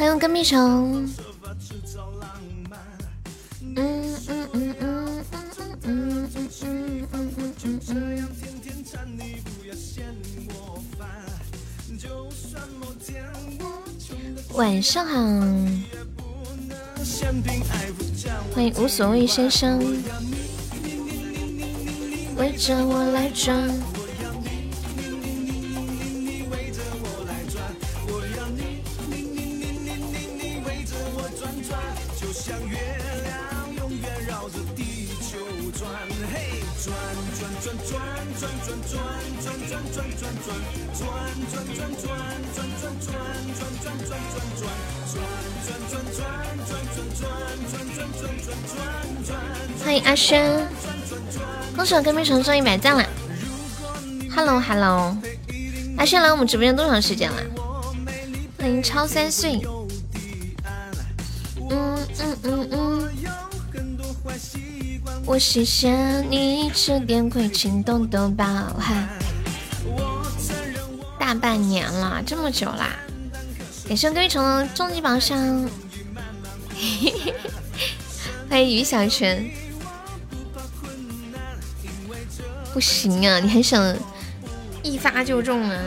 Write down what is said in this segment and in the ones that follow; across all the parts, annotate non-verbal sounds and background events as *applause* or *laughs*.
欢迎跟屁虫。嗯嗯嗯嗯嗯嗯嗯嗯嗯。晚上好，欢迎无所谓先生，围着我来转。跟屁虫中一百赞了。Hello Hello，阿轩来我们直播间多长时间了？欢迎超三岁。嗯嗯嗯嗯。我谢谢你吃点亏，情动都包含。大半年了，这么久啦！感谢跟屁虫的终极宝箱。*laughs* 欢迎于小泉。不行啊，你还想一发就中啊？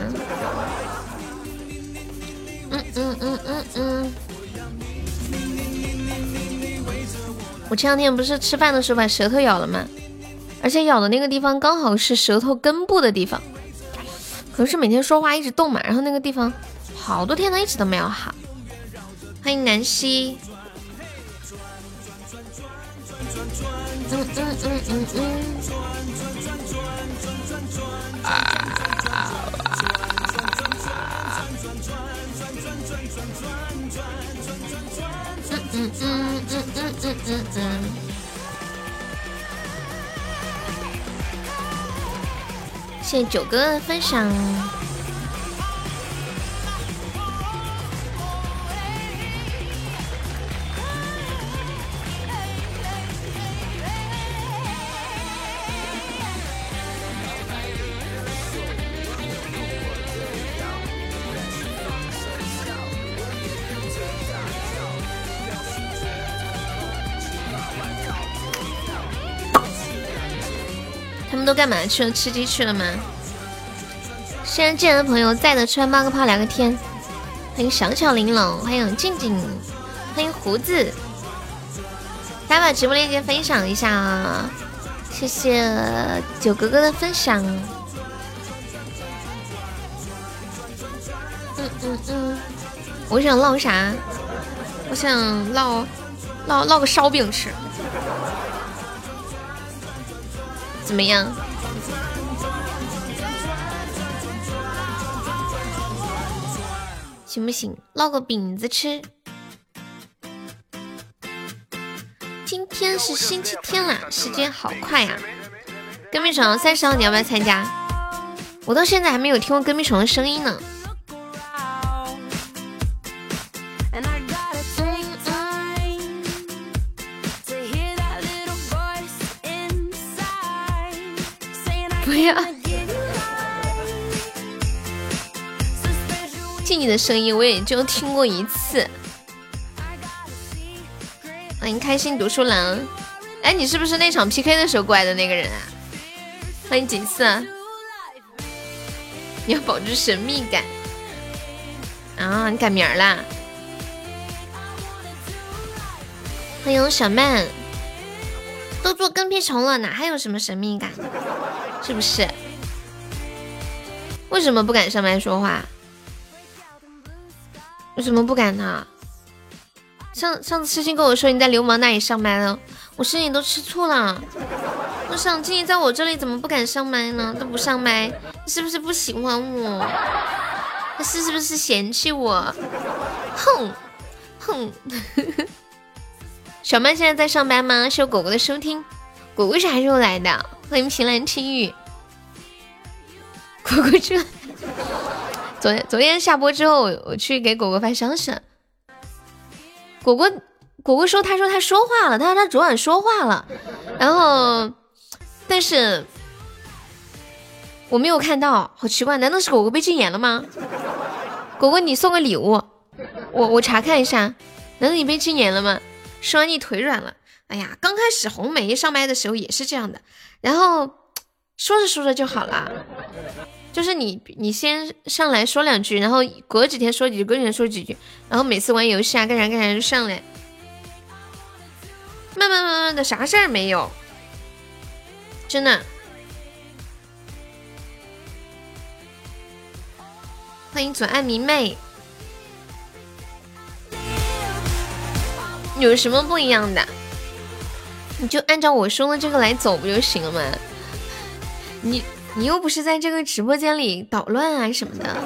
嗯嗯嗯嗯嗯。我前两天不是吃饭的时候把舌头咬了吗？而且咬的那个地方刚好是舌头根部的地方。可能是每天说话一直动嘛，然后那个地方好多天都一直都没有好。欢迎南希。嗯嗯嗯嗯嗯。嗯嗯嗯嗯嗯嗯嗯嗯嗯。谢谢九哥分享。干嘛去了？吃鸡去了吗？现在见的朋友在的，出来冒个泡聊个天。欢迎小巧玲珑，欢迎静静，欢迎胡子。大家把直播链接分享一下啊！谢谢九哥哥的分享。嗯嗯嗯，我想烙啥？我想烙烙烙个烧饼吃。怎么样？行不行？烙个饼子吃。今天是星期天啦，时间好快呀！跟屁虫三十号，你要不要参加？我到现在还没有听过跟屁虫的声音呢。你的声音，我也就听过一次。欢迎开心读书郎，哎，你是不是那场 PK 的时候过来的那个人啊？欢迎锦瑟，你要保持神秘感啊！你改名啦？欢迎小曼，都做跟屁虫了，哪还有什么神秘感？是不是？为什么不敢上麦说话？为什么不敢呢？上上次痴心跟我说你在流氓那里上麦了，我心里都吃醋了。我想静静在我这里怎么不敢上麦呢？都不上麦，是不是不喜欢我？他是是不是嫌弃我？哼哼。*laughs* 小曼现在在上班吗？谢果果的收听，果果啥时候来的？欢迎平兰听雨。果果去，昨昨天下播之后，我我去给果果发消息。果果果果说，他说他说话了，他说他昨晚说话了，然后但是我没有看到，好奇怪，难道是果果被禁言了吗？果果，你送个礼物，我我查看一下，难道你被禁言了吗？说完你腿软了。哎呀，刚开始红梅上麦的时候也是这样的，然后说着说着就好了。就是你你先上来说两句，然后隔几天说几句，隔几天说几句，然后每次玩游戏啊干啥干啥就上来，慢慢慢慢的啥事儿没有，真的。欢迎左岸迷妹，有什么不一样的？你就按照我说的这个来走不就行了吗？你你又不是在这个直播间里捣乱啊什么的，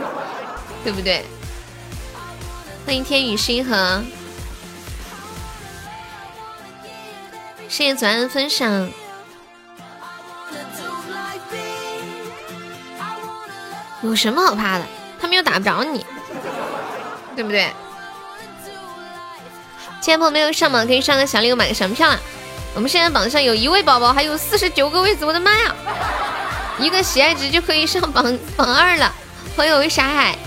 对不对？欢迎天宇星河，谢谢左岸分享。有什么好怕的？他们又打不着你，对不对？亲爱的朋友没有上榜可以上个小礼物买个什么票啊？我们现在榜上有一位宝宝，还有四十九个位子，我的妈呀！一个喜爱值就可以上榜榜二了。欢迎我傻海，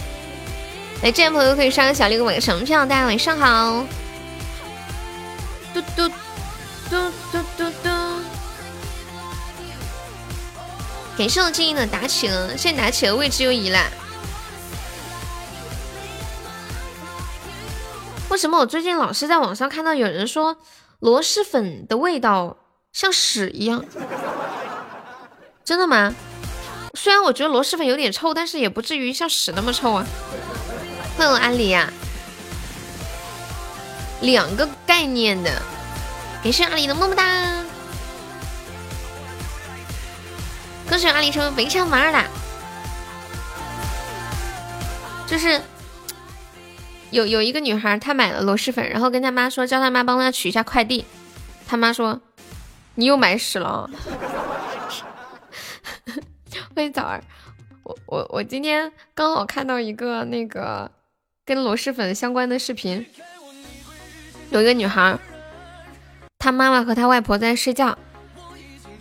来，这位朋友可以上个小礼物买个什么票？大家晚上好。嘟嘟嘟嘟嘟嘟，感谢我静音的打起了，现在打起了位置又移了。为什么我最近老是在网上看到有人说螺蛳粉的味道像屎一样？真的吗？虽然我觉得螺蛳粉有点臭，但是也不至于像屎那么臭啊。欢迎安利呀，两个概念的。感谢阿里的么么哒，恭喜阿里成为肥肠王二啦！就是。有有一个女孩，她买了螺蛳粉，然后跟她妈说，叫她妈帮她取一下快递。她妈说：“你又买屎了。”欢迎早儿，我我我今天刚好看到一个那个跟螺蛳粉相关的视频，有一个女孩，她妈妈和她外婆在睡觉，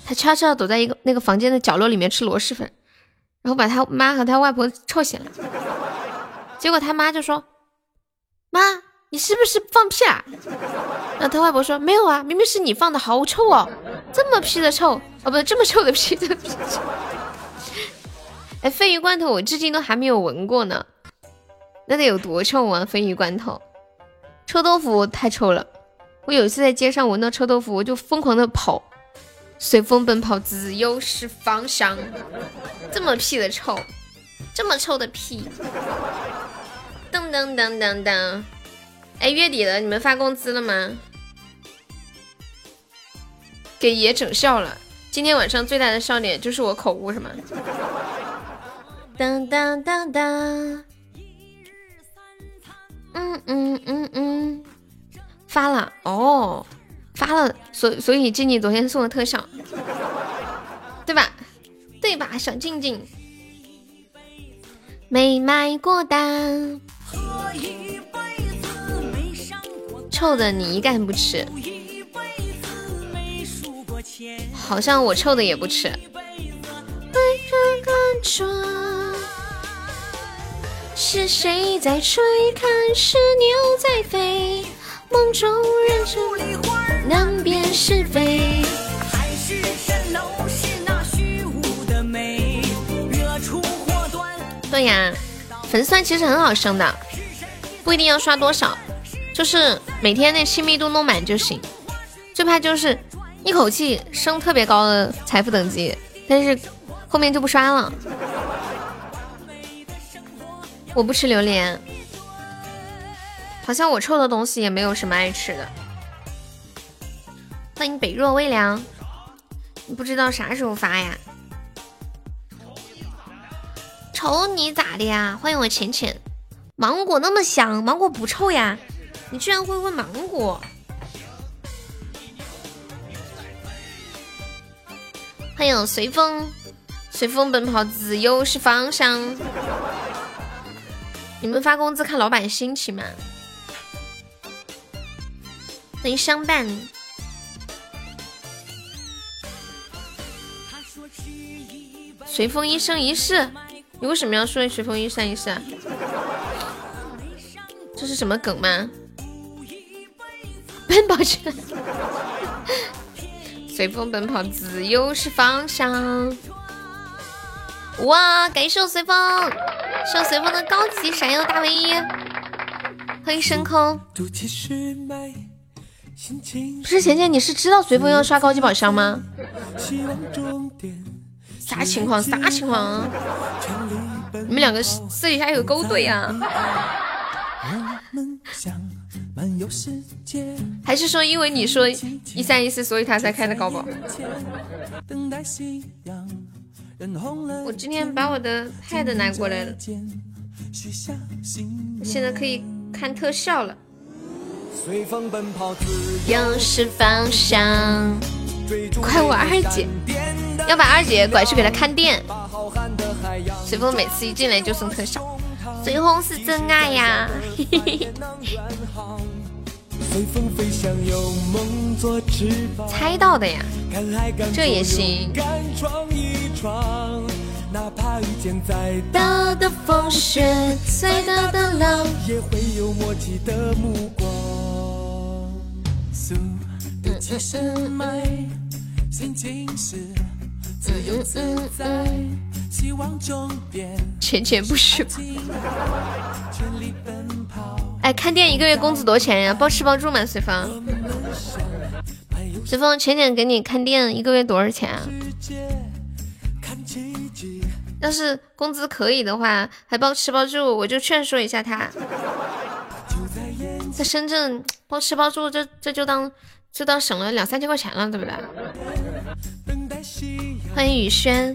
她悄悄躲在一个那个房间的角落里面吃螺蛳粉，然后把她妈和她外婆臭醒了。结果她妈就说。妈，你是不是放屁啊？然后他外婆说没有啊，明明是你放的，好臭哦，这么屁的臭哦，不是这么臭的 *laughs* 屁的屁。*laughs* 哎，鲱鱼罐头我至今都还没有闻过呢，那得有多臭啊？鲱鱼罐头，臭豆腐太臭了。我有一次在街上闻到臭豆腐，我就疯狂的跑，随风奔跑，自由是方向。这么屁的臭，这么臭的屁。噔噔噔噔噔！哎，月底了，你们发工资了吗？给爷整笑了。今天晚上最大的笑点就是我口误，是吗？当当当当！嗯嗯嗯嗯，发了哦，发了。所所以静静昨天送的特效，对吧？对吧，小静静？没买过单。臭的你一概不吃，好像我臭的也不吃。是谁在吹？看是牛在飞。梦中人生难辨是非。海市蜃楼是那虚无的美，惹出祸端对呀。粉丝团其实很好升的，不一定要刷多少，就是每天那亲密度弄满就行。最怕就是一口气升特别高的财富等级，但是后面就不刷了。我不吃榴莲，好像我臭的东西也没有什么爱吃的。欢迎北若微凉，你不知道啥时候发呀？瞅你咋的呀？欢迎我浅浅，芒果那么香，芒果不臭呀？你居然会问芒果？欢迎随风，随风奔跑，自由是方向。你们发工资看老板心情吗？欢迎相伴。随风一生一世。你为什么要说随风一生一世啊？这是什么梗吗？*laughs* 奔跑去，*laughs* 随风奔跑，自由是方向。哇！感谢我随风，谢随风的高级闪耀大唯一，欢迎升空。不是浅浅，你是知道随风要刷高级宝箱吗？啥情况？啥情况？你们两个私底下有勾兑啊？还是说因为你说一三一四，所以他才开的高宝？我今天把我的 pad 拿过来了，现在可以看特效了。又是方向，快我二姐，要把二姐拐去给她看店。随风每次一进来就送特效，随风是真爱呀！*laughs* 猜到的呀，这也行。哪怕遇见再大的风雪，再大的浪，也会有默契的目光。速度七十迈，心情是自由自在，希望终点。钱钱不虚。哎，看店一个月工资多少钱呀？包吃包住吗？随风，随风，浅浅给你看店一个月多少钱啊？要是工资可以的话，还包吃包住，我就劝说一下他，在深圳包吃包住，这这就当就当省了两三千块钱了，对不对？欢迎雨轩，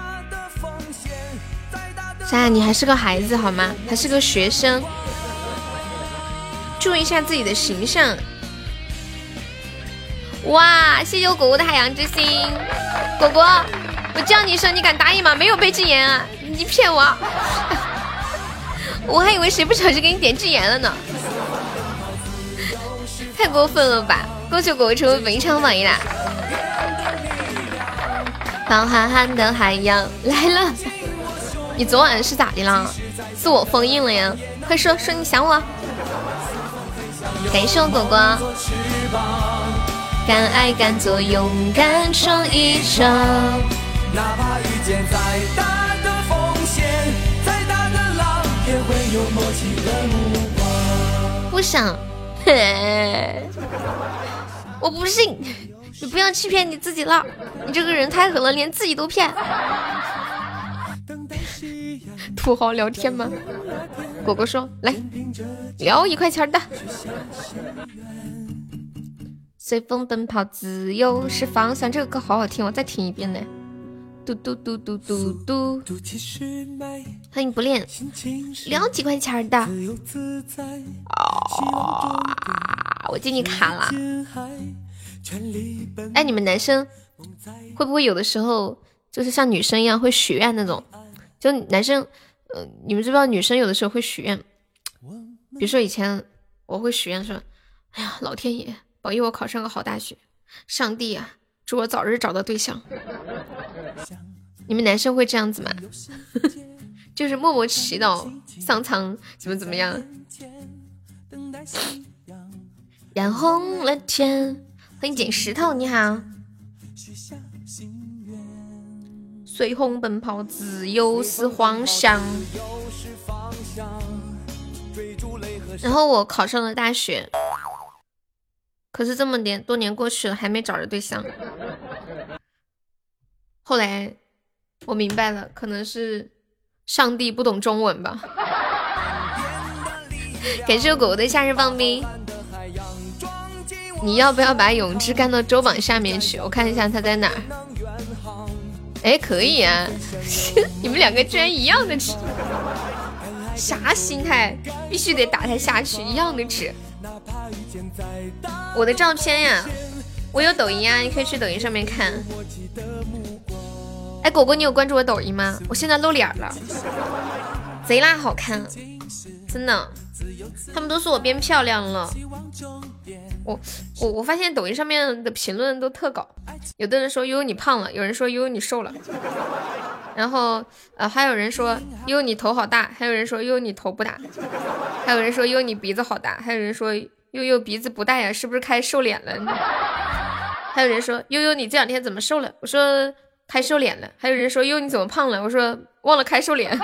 啥？你还是个孩子好吗？还是个学生，注意一下自己的形象。哇！谢谢我果果的海洋之心，果果。我叫你一声，你敢答应吗？没有被禁言啊！你骗我！*laughs* 我还以为谁不小心给你点禁言了呢，太过分了吧！恭喜果果成为本场榜一啦！放憨憨的海洋来了，你昨晚是咋的了？自我封印了呀？快说说你想我！感谢我果果，敢爱敢做，勇敢闯一闯。哪怕遇见再大的风险，再大的浪，也会有默契的目光。不想，我不信，*laughs* 你不要欺骗你自己了。你这个人太狠了，连自己都骗。土豪聊天吗？果果说来聊一块钱的。随风奔跑，自由是方向。这个歌好好听，我再听一遍呢。嘟嘟嘟嘟嘟嘟，欢迎不练，聊几块钱的。啊，我进你卡了。哎，你们男生会不会有的时候就是像女生一样会许愿那种？就男生，呃，你们知不知道女生有的时候会许愿？比如说以前我会许愿说，哎呀，老天爷保佑我考上个好大学，上帝啊！祝我早日找到对象。你们男生会这样子吗？*laughs* 就是默默祈祷上苍怎么怎么样？染红了天。欢迎捡石头，你好。随风奔跑，自由是方向。然后我考上了大学。可是这么年多年过去了，还没找着对象。后来我明白了，可能是上帝不懂中文吧。感谢狗狗的夏日棒冰。你要不要把永志干到周榜下面去？我看一下他在哪儿。哎，可以啊！*laughs* 你们两个居然一样的啥心态？必须得打他下去，一样的纸。我的照片呀，我有抖音啊，你可以去抖音上面看。哎，果果，你有关注我抖音吗？我现在露脸了，贼拉好看，真的。他们都说我变漂亮了。我我我发现抖音上面的评论都特搞，有的人说悠悠你胖了，有人说悠悠你瘦了，然后呃还有人说悠悠你头好大，还有人说悠悠你头不大，还有人说悠悠你鼻子好大，还有人说悠悠鼻子不大呀，是不是开瘦脸了？*laughs* 还有人说悠悠你这两天怎么瘦了？我说。开瘦脸了，还有人说悠悠你怎么胖了？我说忘了开瘦脸。*laughs*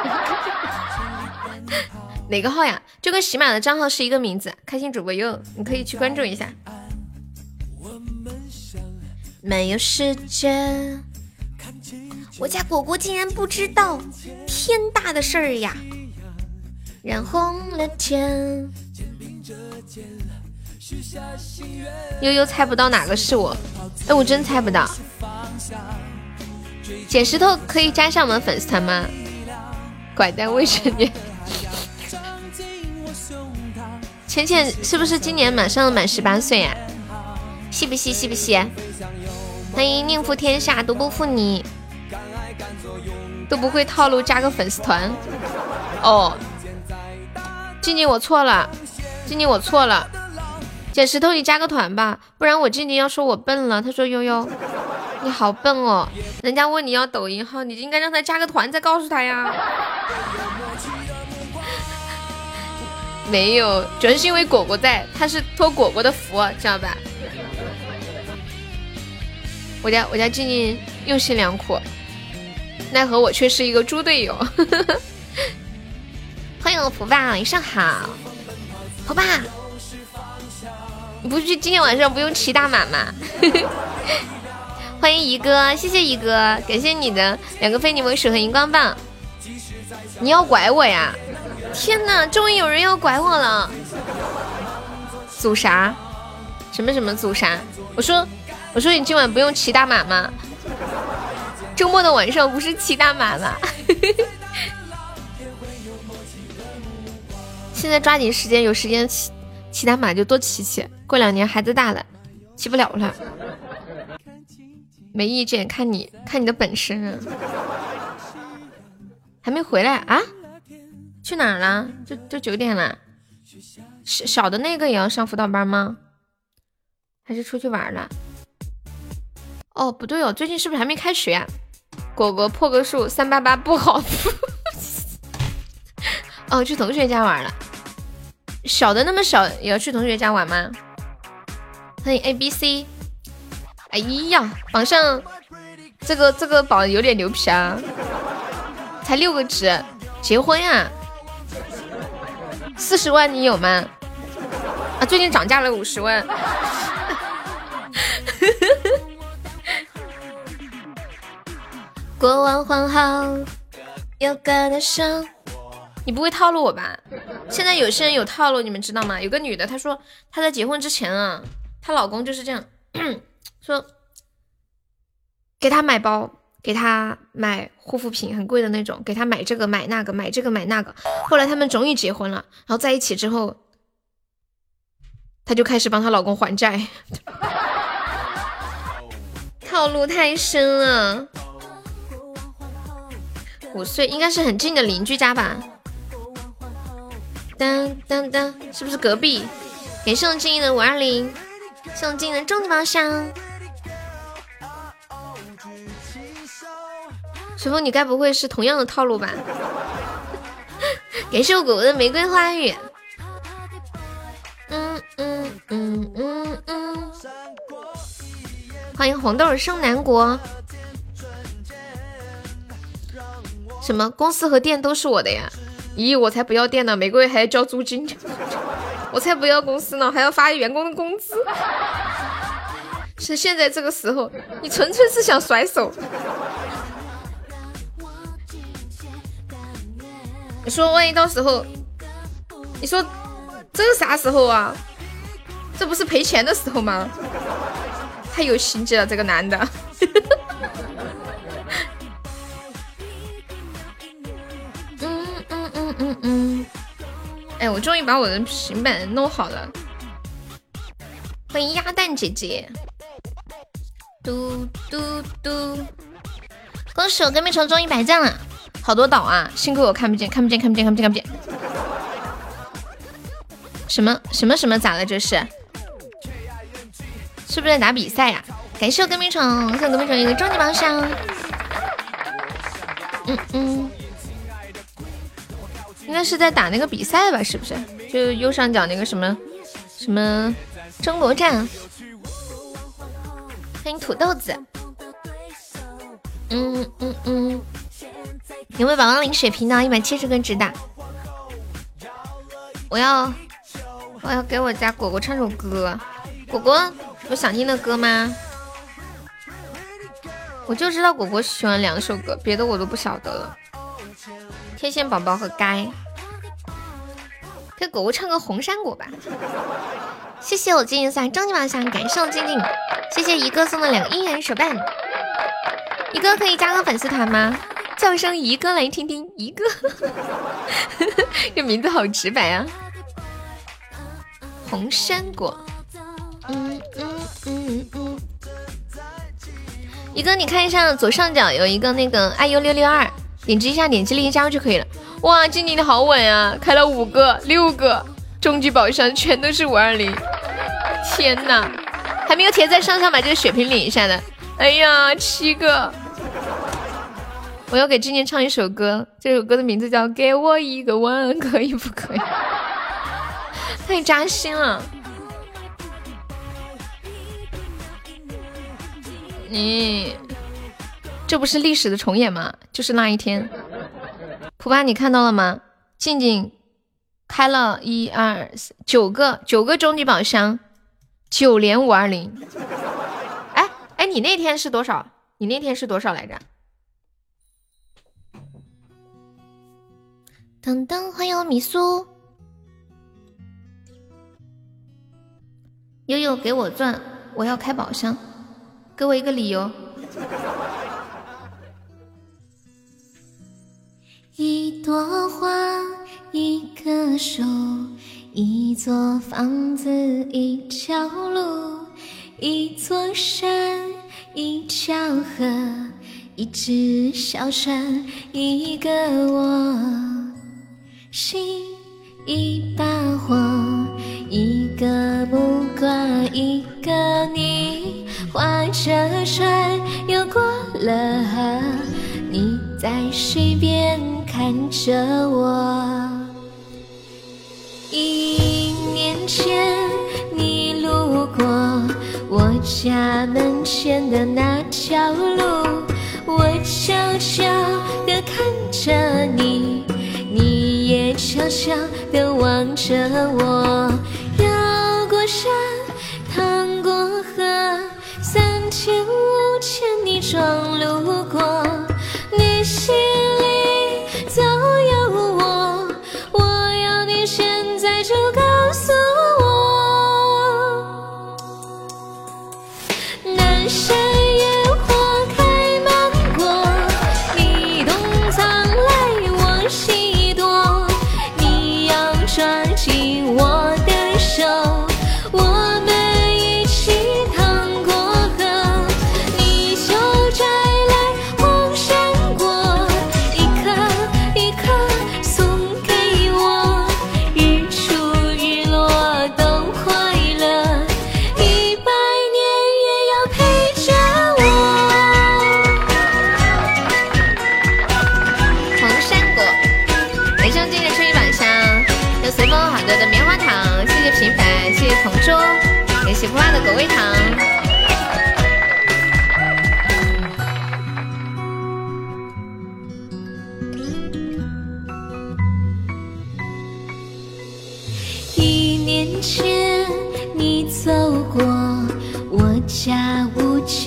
哪个号呀？就跟喜马的账号是一个名字，开心主播悠，你可以去关注一下。没有时间，我家果果竟然不知道，天大的事儿呀！染红了天。悠悠猜不到哪个是我，哎，我真猜不到。捡石头可以加上我们粉丝团吗？*laughs* 拐带未成年。浅浅是不是今年马上满十八岁呀？细不细？细不细？欢迎宁负天下，都不负你，都不会套路，加个粉丝团。哦，静静我错了，静静我错了。捡石头你加个团吧，不然我静静要说我笨了。他说悠悠。你好笨哦！人家问你要抖音号，你应该让他加个团再告诉他呀。没有，主要是因为果果在，他是托果果的福，知道吧？我家我家静静用心良苦，奈何我却是一个猪队友。欢迎我福爸，晚上好，福爸，你不是今天晚上不用骑大马吗？*laughs* 欢迎一哥，谢谢一哥，感谢你的两个非你莫属和荧光棒。你要拐我呀？天哪，终于有人要拐我了！组啥？什么什么组啥？我说，我说你今晚不用骑大马吗？周末的晚上不是骑大马吗？*laughs* 现在抓紧时间，有时间骑骑大马就多骑骑。过两年孩子大了，骑不了了。没意见，看你看你的本事。还没回来啊？去哪儿了？就就九点了。小小的那个也要上辅导班吗？还是出去玩了？哦，不对哦，最近是不是还没开学呀？果果破个数三八八不好。*laughs* 哦，去同学家玩了。小的那么小也要去同学家玩吗？欢迎 A B C。哎呀，榜上这个这个榜有点牛皮啊，才六个值，结婚呀？四十万你有吗？啊，最近涨价了五十万。过往换好，有个的伤。你不会套路我吧？现在有些人有套路，你们知道吗？有个女的，她说她在结婚之前啊，她老公就是这样。*coughs* 说给她买包，给他买护肤品，很贵的那种，给他买这个买那个，买这个买那个。后来他们终于结婚了，然后在一起之后，她就开始帮她老公还债，*laughs* 套路太深了。五岁应该是很近的邻居家吧？当当当，是不是隔壁？感谢我静怡的五二零，谢我静怡的终极师傅，你该不会是同样的套路吧？感谢我果果的玫瑰花语。嗯嗯嗯嗯嗯。欢迎红豆生南国。什么？公司和店都是我的呀？咦，我才不要店呢，每个月还要交租金。*laughs* 我才不要公司呢，还要发员工的工资。*laughs* 是现在这个时候，你纯粹是想甩手。你说万一到时候，你说这是啥时候啊？这不是赔钱的时候吗？太有心机了，这个男的。*laughs* 嗯嗯嗯嗯嗯。哎，我终于把我的平板弄好了。欢迎鸭蛋姐姐。嘟嘟嘟！恭喜我跟蜜虫中一百赞了，好多岛啊！幸亏我看不见，看不见，看不见，看不见，看不见。什么什么什么咋了？这是？是不是在打比赛呀？感谢我跟蜜虫，送跟蜜虫一个终极宝箱。嗯嗯，应该是在打那个比赛吧？是不是？就右上角那个什么什么争夺战。欢迎土豆子。嗯嗯嗯，有没有宝宝领血瓶的？一百七十根直打。我要我要给我家果果唱首歌。果果有想听的歌吗？我就知道果果喜欢两首歌，别的我都不晓得了。天线宝宝和该给果果唱个《红山果》吧。谢谢我静静三终极宝箱，感谢我静静，谢谢一哥送的两个姻缘手办。一哥可以加个粉丝团吗？叫声一哥来听听。一哥，*laughs* 这名字好直白啊！红山果，嗯嗯嗯嗯。一哥，你看一下左上角有一个那个爱优六六二，点击一下，点击立即加入就可以了。哇，静静的好稳啊，开了五个、六个终极宝箱，全都是五二零。天呐，还没有铁在上上把这个血瓶领一下的。哎呀，七个！我要给静静唱一首歌，这首歌的名字叫《给我一个吻》，可以不可以？*laughs* 太扎心了！你这不是历史的重演吗？就是那一天，普巴你看到了吗？静静开了一二九个九个终极宝箱，九连五二零。哎，你那天是多少？你那天是多少来着？噔噔，欢迎米苏，悠悠给我钻，我要开宝箱，给我一个理由。*laughs* 一朵花，一棵树，一座房子，一条路。一座山，一条河，一只小船，一个我，心一把火，一个木瓜，一个你，划着船游过了河，你在水边看着我，一年前你路过。我家门前的那条路，我悄悄地看着你，悄悄地望着我。绕过山，趟过河，三千五千里装路过，你心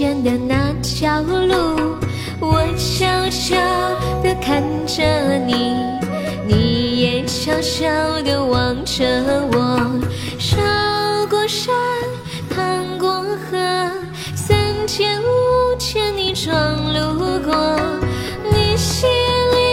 前的那条路，我悄悄的看着你，你也悄悄的望着我，绕过山。趟过河，三千五千里闯路过，你心里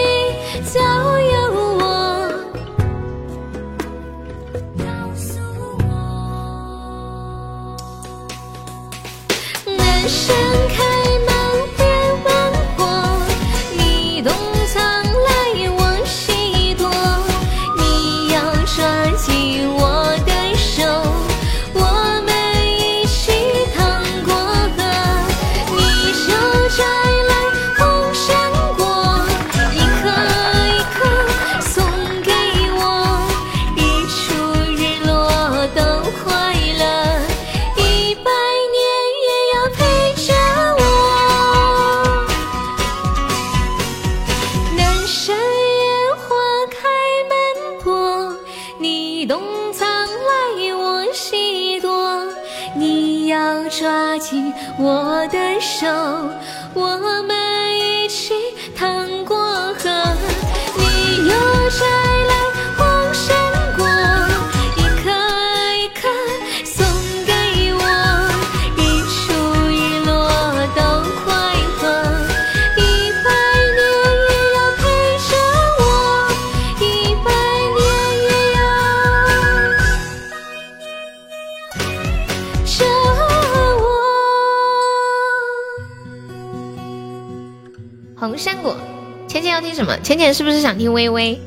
听什么？浅浅是不是想听微微？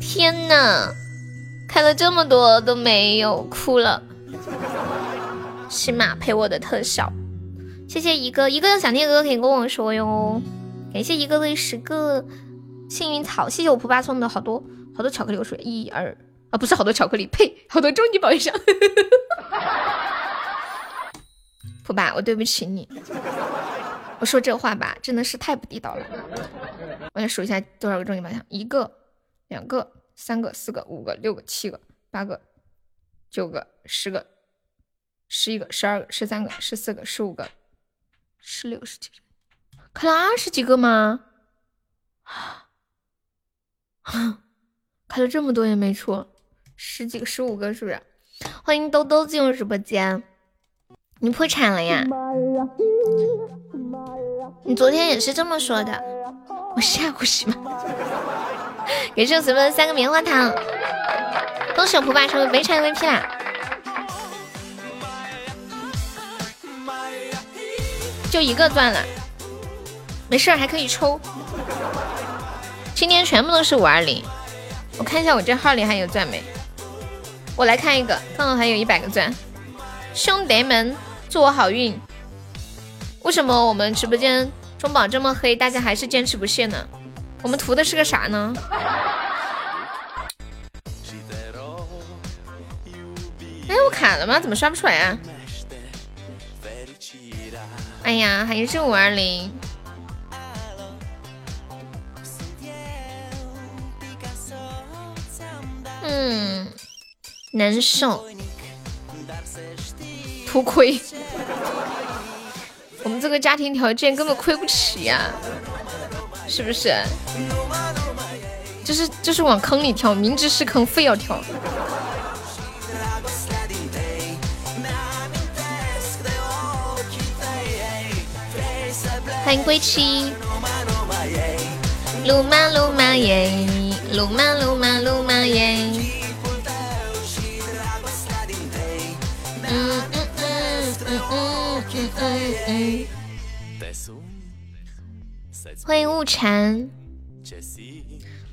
天呐，开了这么多都没有，哭了。起码陪我的特效，谢谢一个一个想听的歌可以跟我说哟。感谢一个的十个幸运草，谢谢我蒲爸送的好多好多巧克力，我说一二啊，不是好多巧克力，呸，好多终极宝箱。*laughs* 蒲爸，我对不起你，我说这话吧，真的是太不地道了。我来数一下多少个终极宝箱，一个、两个、三个、四个、五个、六个、七个、八个、九个、十个、十一个、十二个、十三个、十四个、十五个、十六、十七，开了二十几个吗？*gasps* 开了这么多也没出，十几个、十五个是不是？欢迎兜兜进入直播间，你破产了呀？你昨天也是这么说的，我吓唬是吗？感谢我随便的三个棉花糖，恭喜我蒲爸成为没产 MVP 啦！就一个钻了，没事还可以抽。今天全部都是五二零，我看一下我这号里还有钻没？我来看一个，刚好还有一百个钻。兄弟们，祝我好运！为什么我们直播间中宝这么黑，大家还是坚持不懈呢？我们图的是个啥呢？哎，我卡了吗？怎么刷不出来啊？哎呀，还是五二零。嗯，难受，图亏。我们这个家庭条件根本亏不起呀，是不是？就是就是往坑里跳，明知是坑非要跳。欢迎归期，鲁马鲁马耶，鲁马鲁马鲁马耶。嗯嗯嗯嗯嗯嗯嗯欢迎雾禅，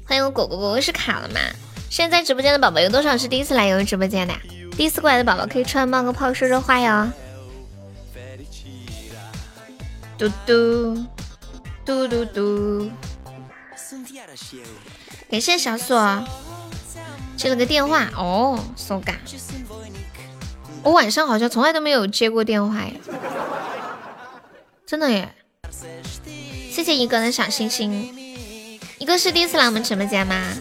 欢迎我果果果果是卡了吗？现在直播间的宝宝有多少是第一次来游直播间的？第一次过来的宝宝可以出来冒个泡说说话哟。嘟嘟嘟嘟嘟，感谢小锁接了个电话哦，so ga。我晚上好像从来都没有接过电话呀，真的耶。谢谢一个的小星星，一个是第一次来我们直播间吗？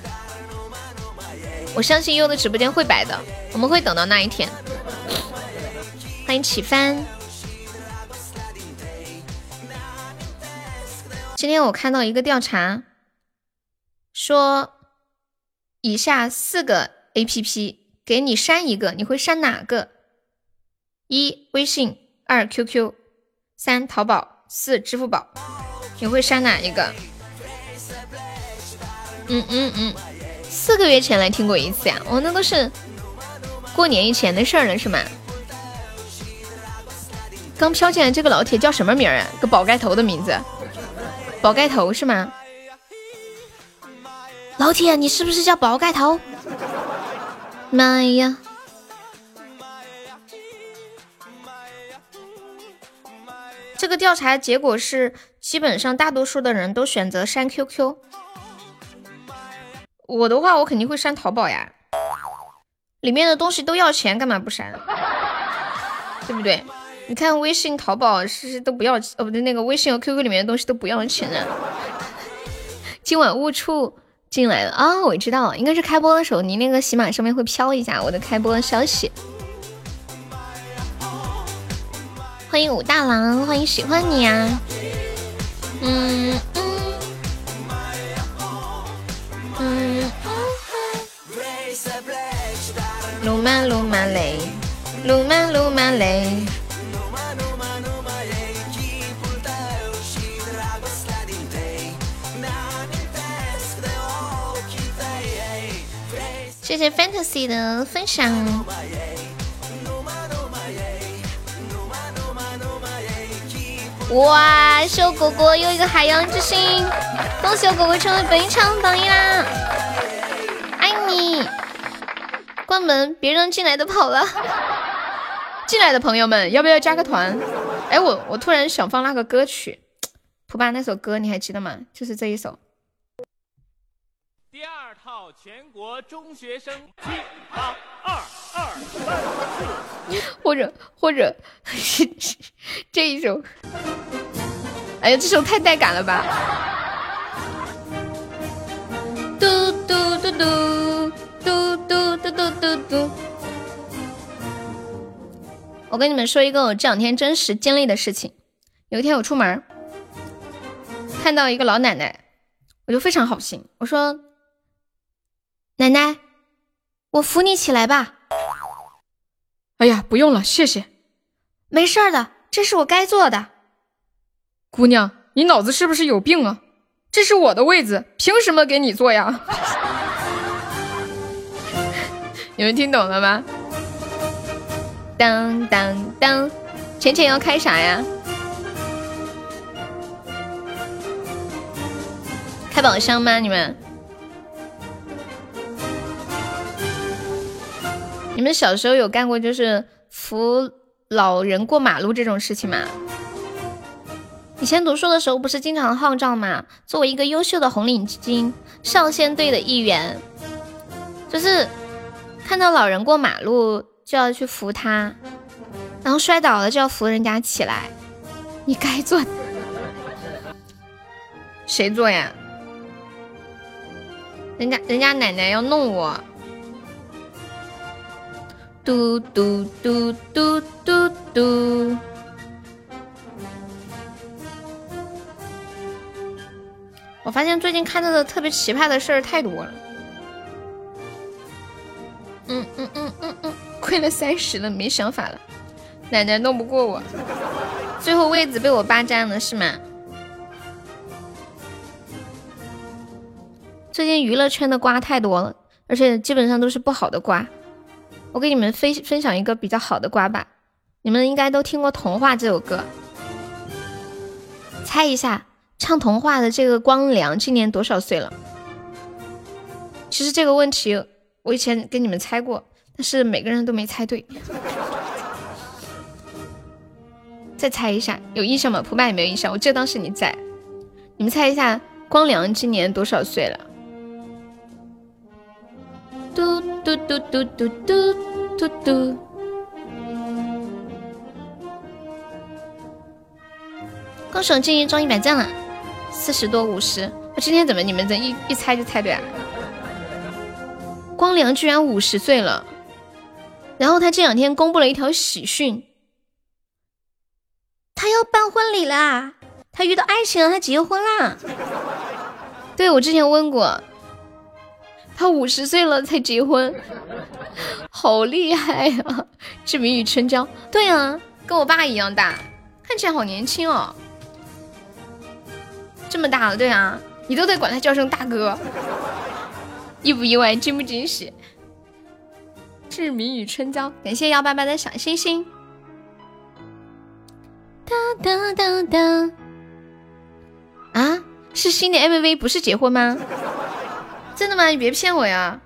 我相信优的直播间会摆的，我们会等到那一天。欢迎启帆。今天我看到一个调查，说以下四个 A P P 给你删一个，你会删哪个？一微信，二 Q Q，三淘宝，四支付宝，你会删哪一个？嗯嗯嗯，四个月前来听过一次呀，哦，那都是过年以前的事儿了，是吗？刚飘进来这个老铁叫什么名儿啊？个宝盖头的名字。宝盖头是吗？老铁，你是不是叫宝盖头？妈呀！这个调查结果是，基本上大多数的人都选择删 QQ。我的话，我肯定会删淘宝呀，里面的东西都要钱，干嘛不删？对不对？你看微信、淘宝是都不要哦，不对，那个微信和 QQ 里面的东西都不要钱的。*laughs* 今晚误触进来了啊，我知道，应该是开播的时候，你那个喜马上面会飘一下我的开播消息。欢迎武大郎，欢迎喜欢你啊。嗯嗯嗯。鲁马鲁马雷，鲁马鲁马雷。谢谢 Fantasy 的分享。哇，秀果果又一个海洋之心，恭喜我果果成为本场榜一啦！爱你。关门，别让进来的跑了。进来的朋友们，要不要加个团？哎，我我突然想放那个歌曲，蒲巴那首歌你还记得吗？就是这一首。全国中学生七八二二三四或者或者 *laughs* 这一首，哎呀，这首太带感了吧！嘟嘟嘟嘟嘟嘟嘟嘟嘟嘟。我跟你们说一个我这两天真实经历的事情。有一天我出门，看到一个老奶奶，我就非常好心，我说。奶奶，我扶你起来吧。哎呀，不用了，谢谢。没事的，这是我该做的。姑娘，你脑子是不是有病啊？这是我的位子，凭什么给你坐呀？*laughs* 你们听懂了吗？当当当，浅浅要开啥呀？开宝箱吗？你们？你们小时候有干过就是扶老人过马路这种事情吗？以前读书的时候不是经常号召吗？作为一个优秀的红领巾少先队的一员，就是看到老人过马路就要去扶他，然后摔倒了就要扶人家起来。你该做，谁做呀？人家人家奶奶要弄我。嘟嘟嘟嘟嘟嘟！我发现最近看到的特别奇葩的事儿太多了。嗯嗯嗯嗯嗯，亏了三十了，没想法了。奶奶弄不过我，最后位子被我霸占了是吗？最近娱乐圈的瓜太多了，而且基本上都是不好的瓜。我给你们分分享一个比较好的瓜吧，你们应该都听过《童话》这首歌，猜一下唱童话的这个光良今年多少岁了？其实这个问题我以前跟你们猜过，但是每个人都没猜对。再猜一下，有印象吗？普麦也没有印象，我记得当时你在。你们猜一下，光良今年多少岁了？嘟嘟嘟嘟嘟嘟嘟嘟！恭喜静怡中一百赞了，四十多五十。我今天怎么你们这一一猜就猜对啊？光良居然五十岁了，然后他这两天公布了一条喜讯，他要办婚礼啦！他遇到爱情了，他结婚啦！对我之前问过。他五十岁了才结婚，好厉害呀！志明与春娇，对啊，跟我爸一样大，看起来好年轻哦。这么大了，对啊，你都得管他叫声大哥。意不意外？惊不惊喜？志明与春娇，感谢幺八八的小星星。哒哒哒哒。啊，是新的 MV，不是结婚吗？真的吗？你别骗我呀！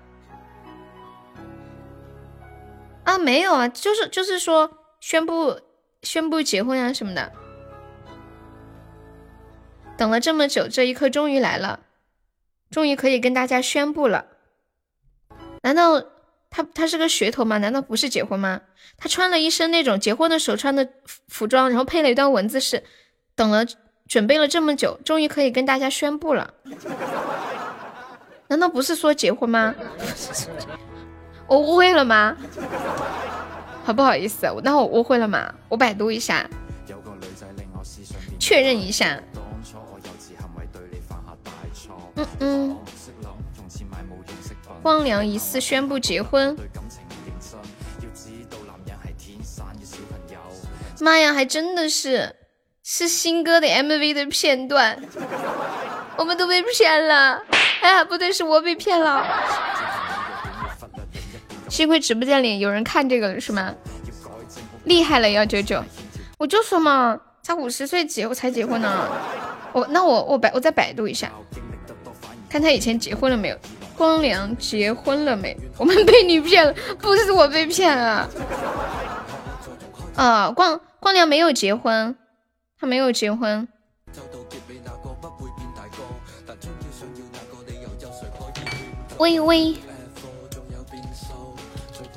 啊，没有啊，就是就是说宣布宣布结婚啊什么的。等了这么久，这一刻终于来了，终于可以跟大家宣布了。难道他他是个噱头吗？难道不是结婚吗？他穿了一身那种结婚的时候穿的服装，然后配了一段文字是：等了准备了这么久，终于可以跟大家宣布了。难道不是说结婚吗？我误会了吗？好不好意思，那我误会了吗？我百度一下，确认一下。嗯嗯。光良疑似宣布结婚。妈呀，还真的是，是新歌的 MV 的片段，我们都被骗了。哎呀，不对，是我被骗了。幸亏直播间里有人看这个了，是吗？厉害了幺九九，我就说嘛，才五十岁结才结婚呢。我那我我百我再百度一下，看他以前结婚了没有。光良结婚了没？我们被你骗了，不是我被骗了。啊，光光良没有结婚，他没有结婚。微微。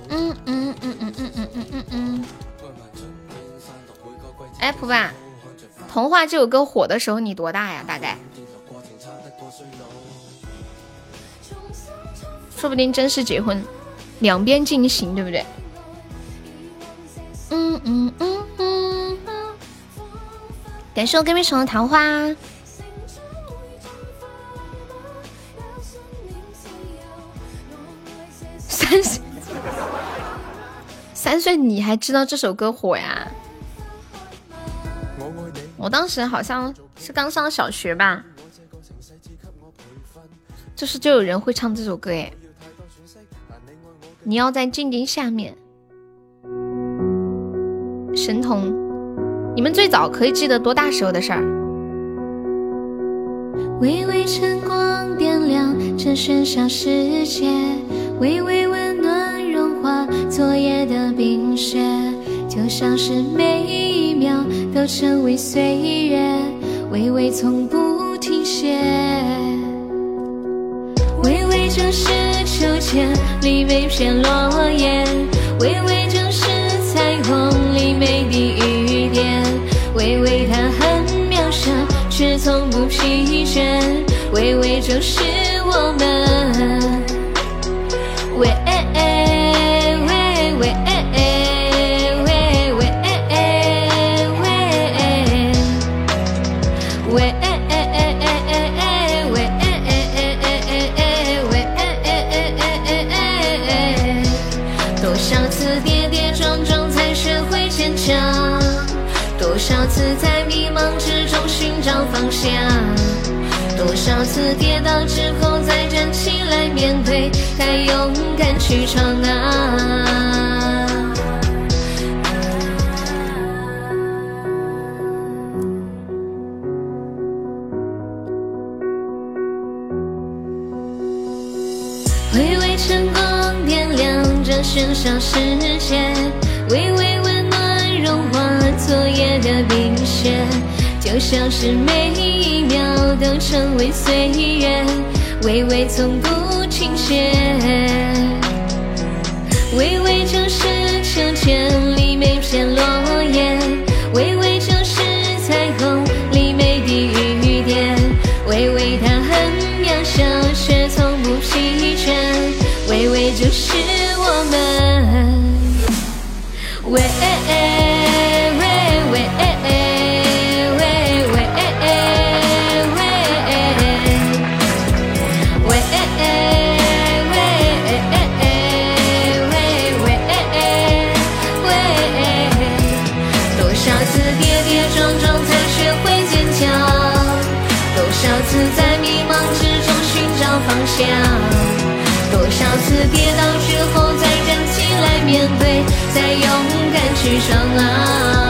嗯嗯嗯嗯嗯嗯嗯嗯嗯。哎，普爸，童话这首歌火的时候你多大呀？大概？说不定真是结婚，两边进行，对不对？嗯嗯嗯嗯。感谢我隔壁熊的桃花。三岁，*laughs* 三岁你还知道这首歌火呀？我当时好像是刚上小学吧，就是就有人会唱这首歌哎。你要在静静下面，神童，你们最早可以记得多大时候的事儿？微微晨光点亮这喧嚣世界，微微温暖融化昨夜的冰雪，就像是每一秒都成为岁月，微微从不停歇。微微就是。秋千里每片落叶，微微正是彩虹里每滴雨微微它很渺小，却从不疲倦。微微就是我们。次在迷茫之中寻找方向？多少次跌倒之后再站起来面对，该勇敢去闯啊！微微晨光点亮这喧嚣世界，微微温融化。昨夜的冰雪，就像是每一秒都成为岁月，微微从不倾斜。微微就是秋千里每片落叶，多少次跌倒之后再站起来面对，再勇敢去闯啊！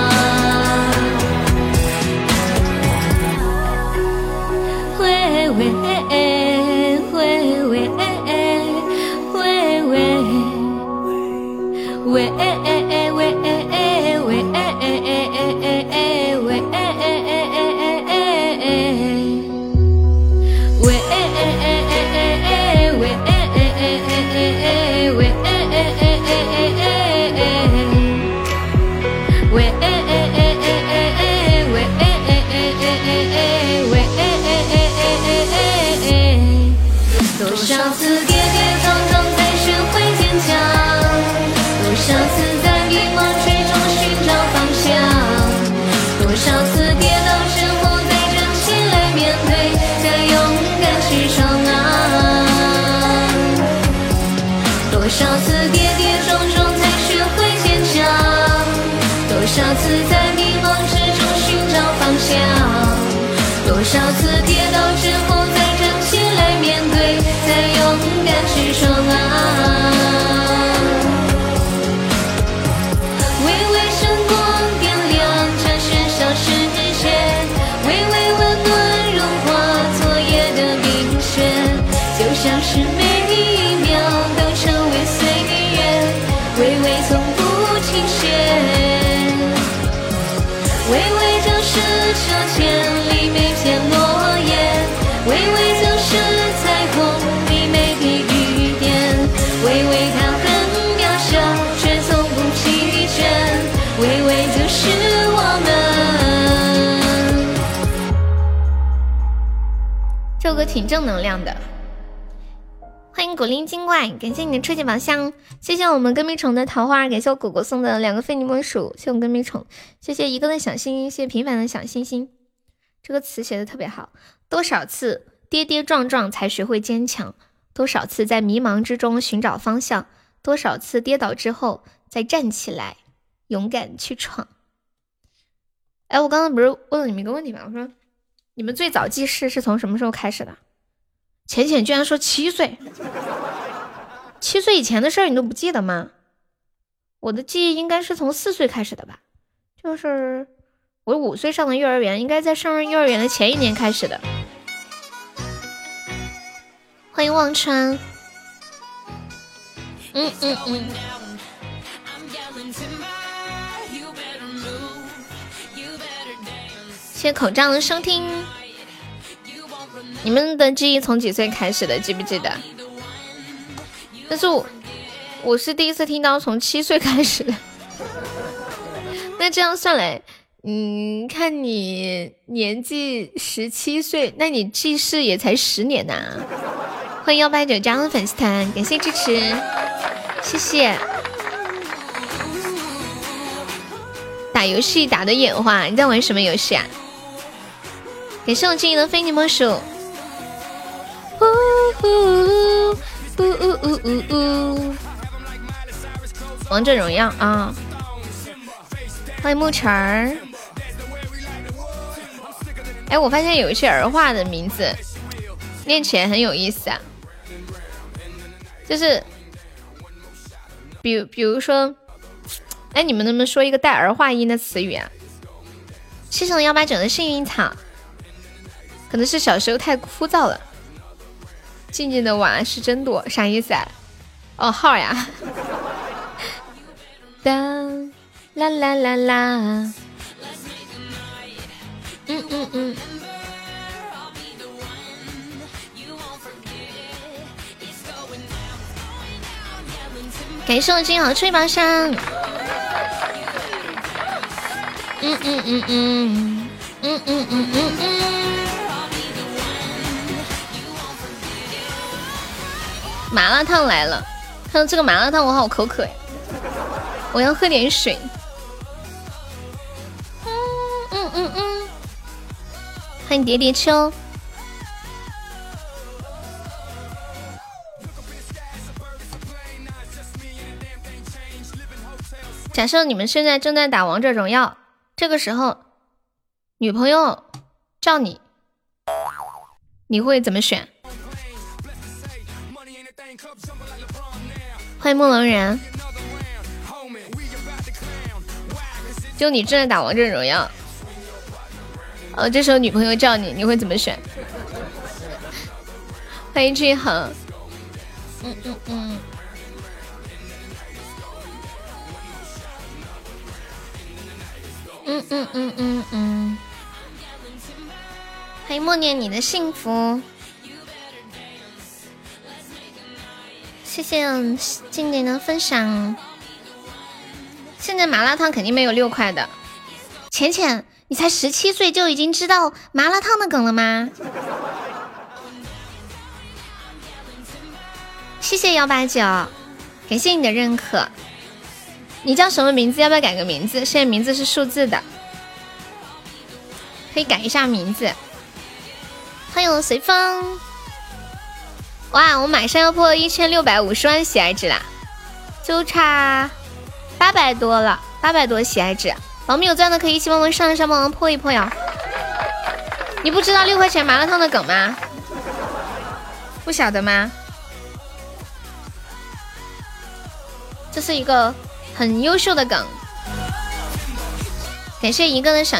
少次跌倒之后挺正能量的。欢迎古灵精怪，感谢你的初级宝箱，谢谢我们跟屁虫的桃花，感谢我果果送的两个非你莫属，谢谢我们跟屁虫，谢谢一个的小星星，谢谢平凡的小星星，这个词写的特别好。多少次跌跌撞撞才学会坚强？多少次在迷茫之中寻找方向？多少次跌倒之后再站起来，勇敢去闯？哎，我刚刚不是问了你们一个问题吗？我说你们最早记事是从什么时候开始的？浅浅居然说七岁，七岁以前的事儿你都不记得吗？我的记忆应该是从四岁开始的吧，就是我五岁上的幼儿园，应该在上幼儿园的前一年开始的。欢迎忘川，嗯嗯嗯，谢谢口罩的收听。你们的记忆从几岁开始的？记不记得？但是我我是第一次听到从七岁开始的。*laughs* 那这样算来，嗯，看你年纪十七岁，那你记事也才十年呐。欢迎幺八九加入粉丝团，感谢支持，谢谢。打游戏打的眼花，你在玩什么游戏啊？感谢我静怡的非你莫属。呜呜呜呜呜呜呜！王者荣耀啊！欢迎沐晨儿。哎，我发现有一些儿化的名字念起来很有意思啊，就是比比如说，哎，你们能不能说一个带儿化音的词语啊？谢谢我幺八九的幸运草，可能是小时候太枯燥了。静静的娃是真多，啥意思啊？哦，号呀。*laughs* 当啦啦啦啦。嗯嗯嗯。感谢我金好吹宝箱。嗯嗯嗯嗯。嗯嗯嗯嗯嗯。麻辣烫来了，看到这个麻辣烫我好口渴呀，我要喝点水。嗯嗯嗯嗯，欢迎叠叠秋。假设你们现在正在打王者荣耀，这个时候女朋友叫你，你会怎么选？欢迎梦龙人，就你正在打王者荣耀，呃，这时候女朋友叫你，你会怎么选？欢迎俊恒，嗯嗯嗯，嗯嗯嗯嗯嗯，欢迎默念你的幸福。谢谢静静的分享。现在麻辣烫肯定没有六块的。浅浅，你才十七岁就已经知道麻辣烫的梗了吗？谢谢幺八九，感谢你的认可。你叫什么名字？要不要改个名字？现在名字是数字的，可以改一下名字。欢迎随风。哇，我马上要破一千六百五十万喜爱值啦！就差八百多了，八百多喜爱值。宝们有钻的可以一起帮忙上一上，帮忙破一破呀。你不知道六块钱麻辣烫的梗吗？不晓得吗？这是一个很优秀的梗。感谢一个的小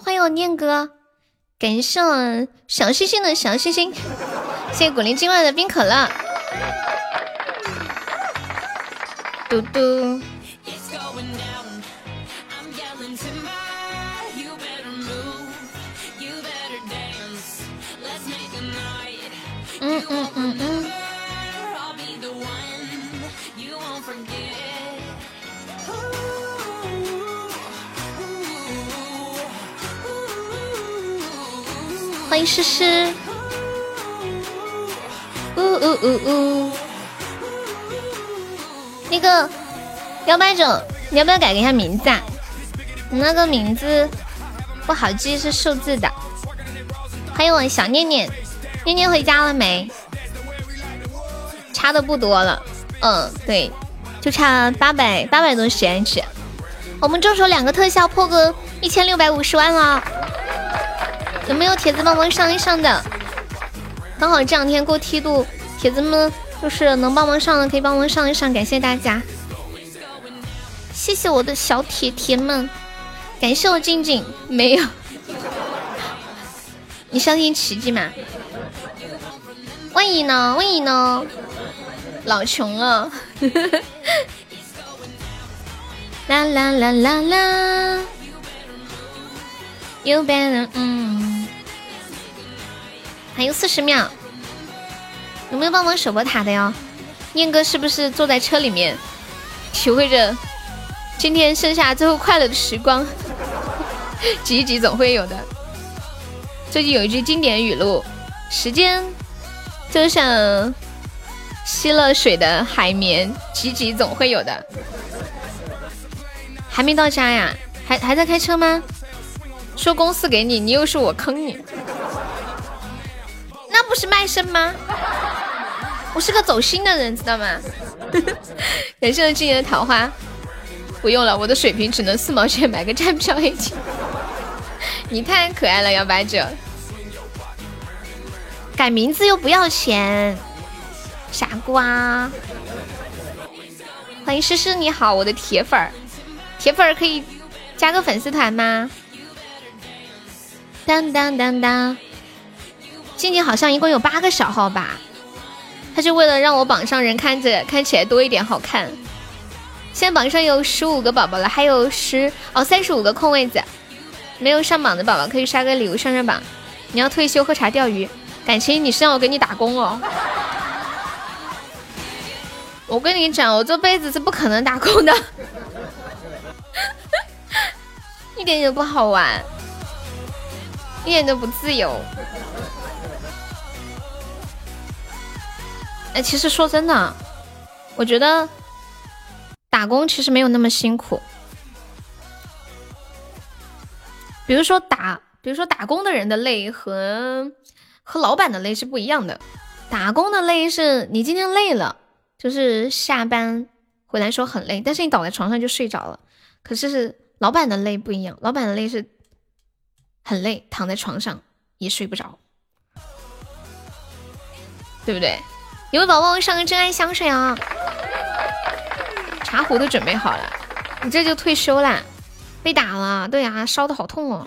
欢迎我念哥，感谢我小星星的小星星，谢谢古灵精怪的冰可乐，嘟嘟。嗯嗯嗯嗯。欢迎诗诗。呜呜呜呜。那个幺八九，你要不要改一下名字啊？你那个名字不好记，是数字的。欢迎我小念念，念念回家了没？差的不多了，嗯，对，就差八百八百多喜爱值。我们众筹两个特效破个一千六百五十万了。有没有铁子帮忙上一上的？刚好这两天过梯度，铁子们就是能帮忙上的，可以帮忙上一上，感谢大家，谢谢我的小铁铁们，感谢我静静，没有，*laughs* 你相信奇迹吗？万一呢？万一呢？老穷了，*laughs* 啦啦啦啦啦，You better，嗯。还有四十秒，有没有帮忙守波塔的哟？念哥是不是坐在车里面，体会着今天剩下最后快乐的时光？*laughs* 挤一挤总会有的。最近有一句经典语录：时间就像吸了水的海绵，挤挤总会有的。还没到家呀？还还在开车吗？说公司给你，你又是我坑你。那不是卖身吗？我是个走心的人，知道吗？*laughs* 感谢今年的桃花，不用了，我的水平只能四毛钱买个站票黑金。*laughs* 你太可爱了，幺八九。改名字又不要钱，傻瓜。欢迎诗诗，你好，我的铁粉儿，铁粉儿可以加个粉丝团吗？当当当当。静静好像一共有八个小号吧，他是为了让我榜上人看着看起来多一点好看。现在榜上有十五个宝宝了，还有十哦三十五个空位子，没有上榜的宝宝可以刷个礼物上上榜。你要退休喝茶钓鱼，感情你是让我给你打工哦。*laughs* 我跟你讲，我这辈子是不可能打工的，*laughs* 一点都不好玩，一点都不自由。哎，其实说真的，我觉得打工其实没有那么辛苦。比如说打，比如说打工的人的累和和老板的累是不一样的。打工的累是你今天累了，就是下班回来说很累，但是你倒在床上就睡着了。可是是老板的累不一样，老板的累是很累，躺在床上也睡不着，对不对？有位宝宝上个真爱香水啊，茶壶都准备好了，你这就退休啦？被打了，对啊，烧的好痛哦，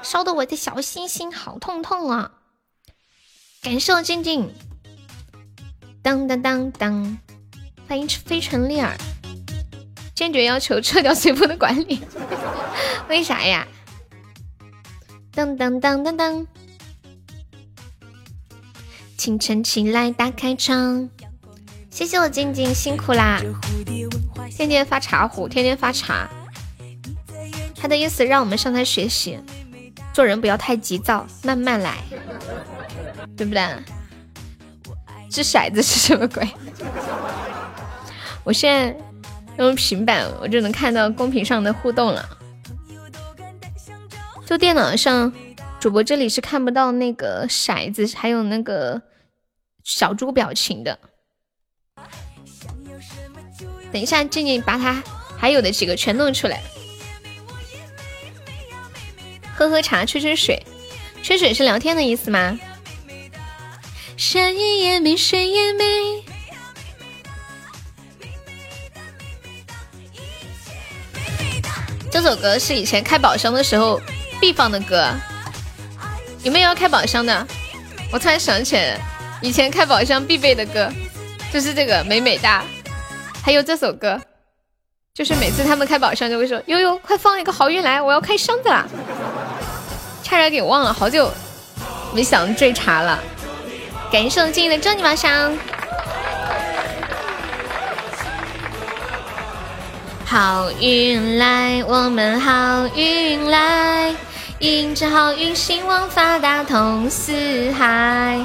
烧的我的小心心好痛痛啊！感谢我静静，当当当当，欢迎飞尘丽儿，坚决要求撤掉随风的管理，*laughs* 为啥呀？当当当当当。清晨起来打开窗，谢谢我静静辛苦啦！天天发茶壶，天天发茶，他的意思让我们向他学习，做人不要太急躁，慢慢来，对不对？掷骰子是什么鬼？我现在用平板，我就能看到公屏上的互动了。就电脑上主播这里是看不到那个骰子，还有那个小猪表情的。等一下，静静把他还有的几个全弄出来。喝喝茶，吹吹水，吹水是聊天的意思吗？山也美，水也美。这首歌是以前开宝箱的时候必放的歌。有没有要开宝箱的？我突然想起来，以前开宝箱必备的歌就是这个《美美哒》，还有这首歌，就是每次他们开宝箱就会说：“悠悠，快放一个好运来，我要开箱子啦！”差点给忘了，好久没想追查了。感谢我静怡的终极宝箱，好运来，我们好运来。迎着好运，兴旺发达通四海。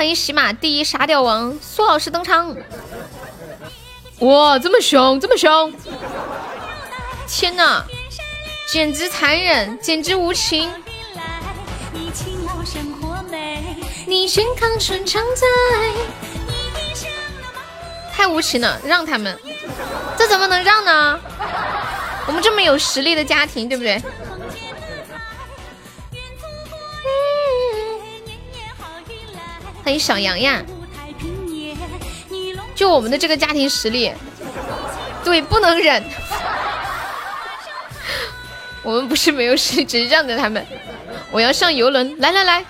欢迎喜马第一沙雕王苏老师登场！哇，这么凶，这么凶！天哪，简直残忍，简直无情！你健康顺畅在，太无情了，让他们，这怎么能让呢？我们这么有实力的家庭，对不对？欢迎小杨呀，就我们的这个家庭实力，对，不能忍。*laughs* 我们不是没有实力，只是让着他们。我要上游轮，来来来，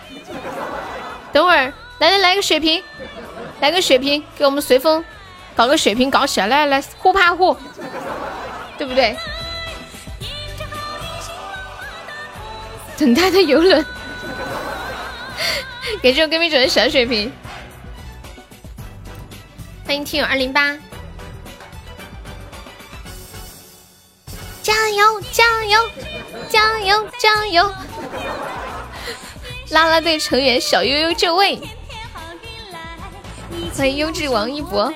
等会儿，来来来个血瓶，来个血瓶，给我们随风搞个血瓶搞起来，来来互怕互，对不对？等待的游轮。*laughs* 给这个闺蜜准的小水瓶，欢迎听友二零八，加油加油加油加油！啦啦队成员小悠悠就位，欢迎优质王一博。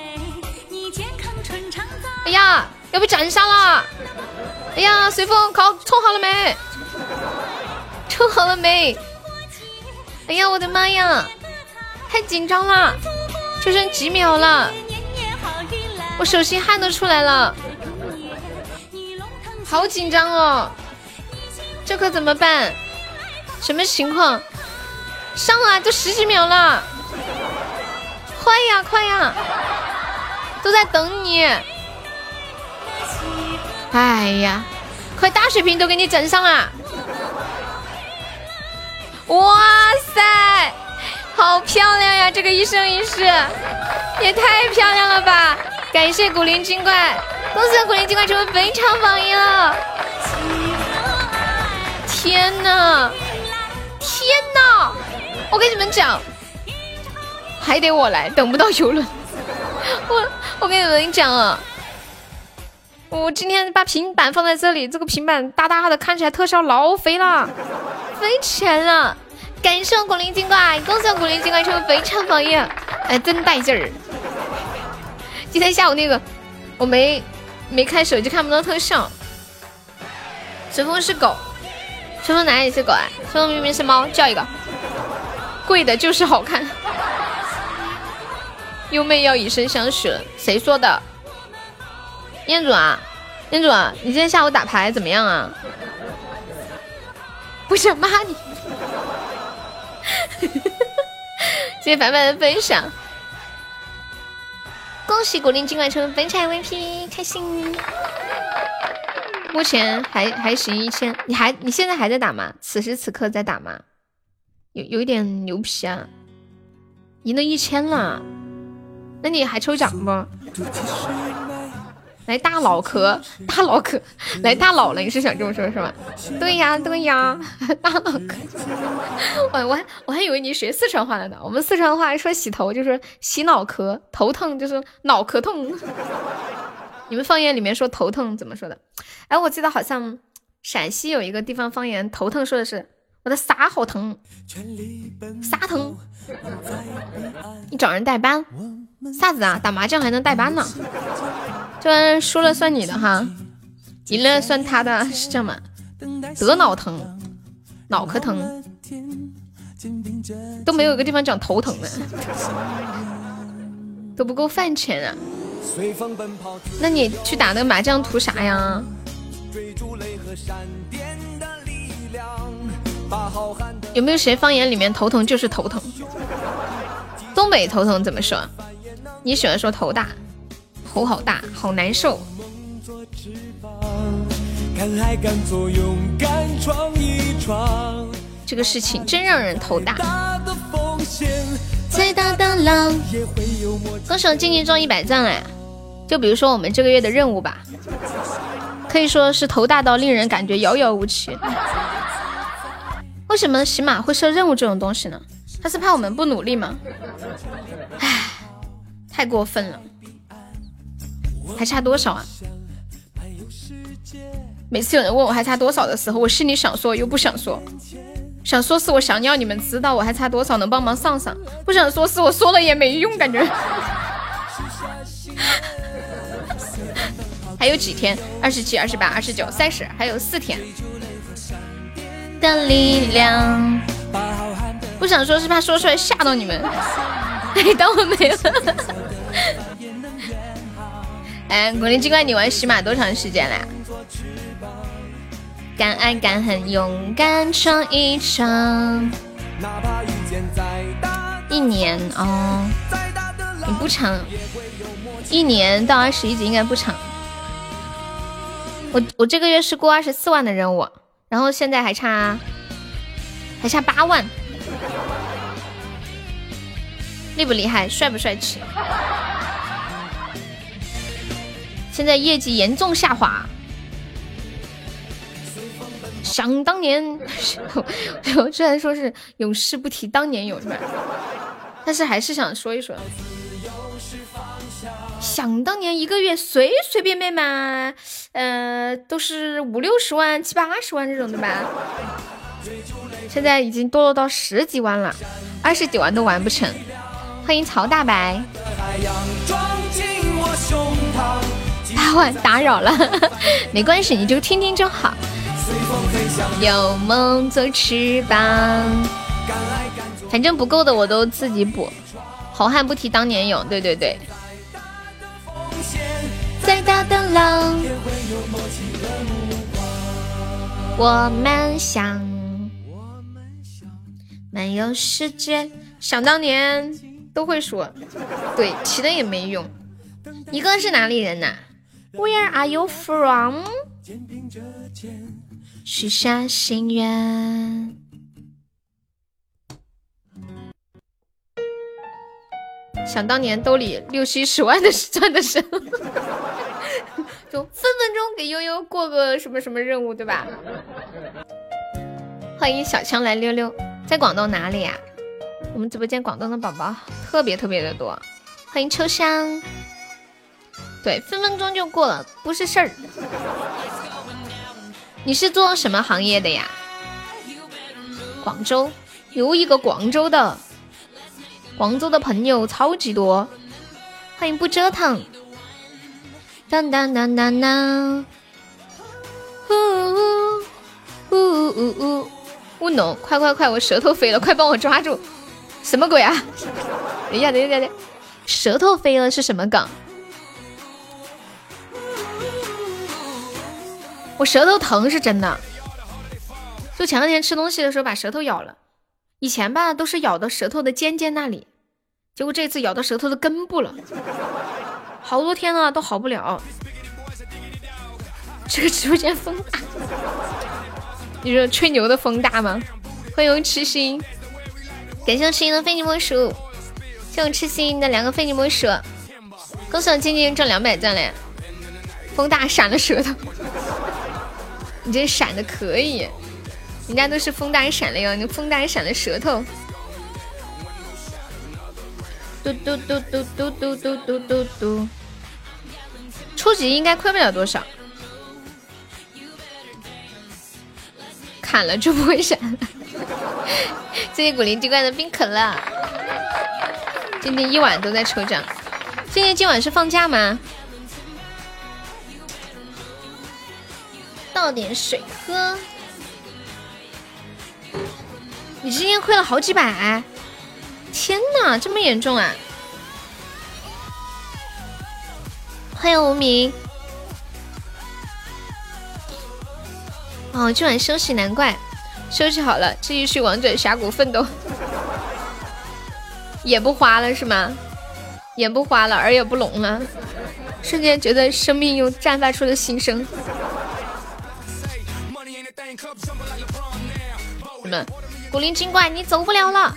哎呀，要被斩杀了！哎呀，随风考冲好了没？冲好了没？哎呀，我的妈呀！太紧张了，就剩几秒了，我手心汗都出来了，好紧张哦！这可怎么办？什么情况？上啊，都十几秒了，快呀快呀，都在等你！哎呀，快大水瓶都给你整上了！哇塞，好漂亮呀！这个一生一世也太漂亮了吧！感谢古灵精怪，恭喜古灵精怪成为本场榜一了！天哪，天哪！我跟你们讲，还得我来，等不到游轮。我我跟你们讲啊，我今天把平板放在这里，这个平板大大的，看起来特效老肥了。飞起来了！感谢我古灵精怪，恭喜古灵精怪成为非常榜一，哎，真带劲儿！今天下午那个我没没开手机看不到特效。随风是狗，随风哪里是狗啊？随风明明是猫，叫一个。贵的就是好看。优妹要以身相许了，谁说的？彦祖啊，彦祖，你今天下午打牌怎么样啊？不想骂你，谢谢凡凡的分享，恭喜古灵精怪成为本场 MVP，开心。目前还还行一千，你还你现在还在打吗？此时此刻在打吗？有有一点牛皮啊，赢了一千了，那你还抽奖不？来大脑壳，大脑壳，来大脑了，你是想这么说，是吧？对呀，对呀，大脑壳。*laughs* 我我还我还以为你学四川话了呢。我们四川话说洗头就是洗脑壳，头疼就是脑壳痛。*laughs* 你们方言里面说头疼怎么说的？哎，我记得好像陕西有一个地方方言，头疼说的是我的啥好疼，啥疼？你找人代班？啥子啊？打麻将还能代班呢？这输了算你的哈，赢了算他的，是这样吗？得脑疼，脑壳疼，都没有一个地方讲头疼的，*laughs* 都不够饭钱啊。那你去打那个麻将图啥呀？有没有谁方言里面头疼就是头疼？东北头疼怎么说？你喜欢说头大，头好大，好难受。这个事情真让人头大。再大的浪。恭喜我静静中一百赞哎。就比如说我们这个月的任务吧，可以说是头大到令人感觉遥遥无期。为什么喜马会设任务这种东西呢？他是怕我们不努力吗？唉，太过分了。还差多少啊？每次有人问我还差多少的时候，我心里想说又不想说。想说是我想要你们知道我还差多少，能帮忙上上；不想说是我说了也没用，感觉。*laughs* 还有几天？二十七、二十八、二十九、三十，还有四天。的力量，不想说是怕说出来吓到你们。*laughs* 哎，当我没了。哎，古灵精怪，你玩喜马多长时间了？敢爱敢恨，勇敢闯一闯。一年哦，也不长。一年到二十一级应该不长。我我这个月是过二十四万的任务，然后现在还差还差八万，厉不厉害？帅不帅气？现在业绩严重下滑。想当年，*laughs* 虽然说是永世不提当年勇，但是还是想说一说。想当年一个月随随便便嘛，呃，都是五六十万、七八十万这种的吧。现在已经堕落到十几万了，二十几万都完不成。欢迎曹大白。打扰了，*laughs* 没关系，你就听听就好。有梦做翅膀，反正不够的我都自己补。好汉不提当年勇，对对对。再大的浪，我们想漫游世界。想当年都会说，对，提的也没用。一个是哪里人呐？Where are you from？许下心愿。想当年兜里六七十万的赚的时候，*laughs* 就分分钟给悠悠过个什么什么任务，对吧？欢迎小强来溜溜，在广东哪里呀？我们直播间广东的宝宝特别特别的多。欢迎秋香，对，分分钟就过了，不是事儿。你是做什么行业的呀？广州有一个广州的。广州的朋友超级多，欢迎不折腾。当当当当当，呜呜呜呜呜，乌龙，快快快，我舌头飞了，快帮我抓住！什么鬼啊？哎呀，等一下，等一下，舌头飞了是什么梗？我舌头疼是真的，就前两天吃东西的时候把舌头咬了。以前吧都是咬到舌头的尖尖那里，结果这次咬到舌头的根部了，好多天了都好不了。这个直播间风大，你说吹牛的风大吗？欢迎痴心，感谢痴心的非你莫属，谢我痴心的两个非你莫属，恭喜我静静挣两百赞了，风大闪了舌头，你这闪的可以。人家都是风大闪了哟，你风大闪了舌头。嘟嘟嘟嘟嘟嘟嘟嘟嘟嘟，初级应该亏不了多少。砍了就不会闪。谢谢古灵精怪的冰可乐。今天一晚都在抽奖。今天今晚是放假吗？倒点水喝。你今天亏了好几百，天哪，这么严重啊！欢迎无名。哦，今晚休息，难怪休息好了，继续去王者峡谷奋斗。*laughs* 眼不花了是吗？眼不花了，耳也不聋了，瞬间觉得生命又绽放出了新生。你们，古灵精怪，你走不了了。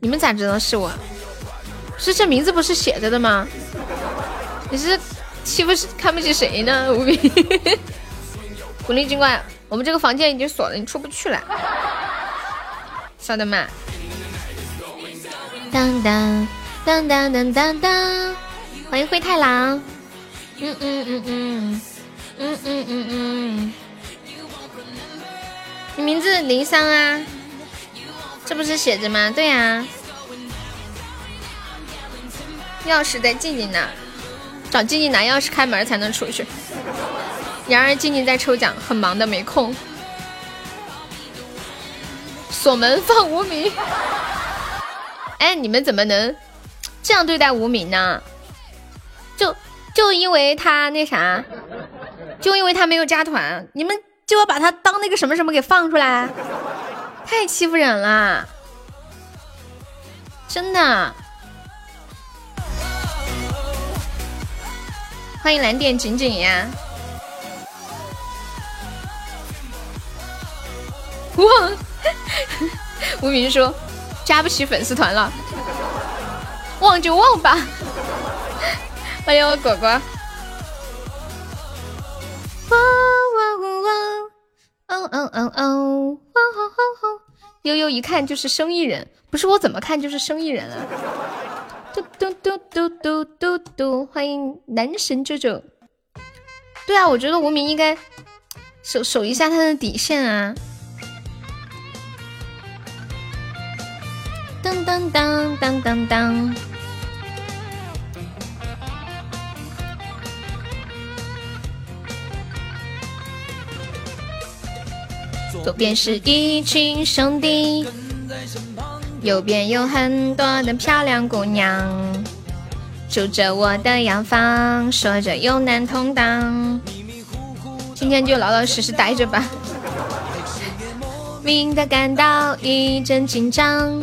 你们咋知道是我？是这名字不是写着的吗？你是欺负看不起谁呢？无比，*laughs* 古灵精怪，我们这个房间已经锁了，你出不去了。晓得吗？当当当当当当，欢迎灰太狼。嗯嗯嗯嗯你名字林桑啊？这不是写着吗？对呀。钥匙在静静那，找静静拿钥匙开门才能出去。然而静静在抽奖，很忙的没空。锁门放无名。哎，你们怎么能这样对待无名呢？就就因为他那啥，就因为他没有加团，你们。就要把他当那个什么什么给放出来，太欺负人了，真的。欢迎蓝电锦锦呀！哇，*laughs* 无名说加不起粉丝团了，忘就忘吧。欢迎我果果。哇哇哇哇！哦哦哦哦！哇吼吼吼！悠悠一看就是生意人，不是我怎么看就是生意人啊！嘟嘟嘟嘟嘟嘟嘟！欢迎男神舅舅。对啊，我觉得无名应该守守一下他的底线啊！当当当当当当。左边是一群兄弟，右边有很多的漂亮姑娘，住着我的洋房，说着有难同当。今天就老老实实待着吧。明的感到一阵紧张，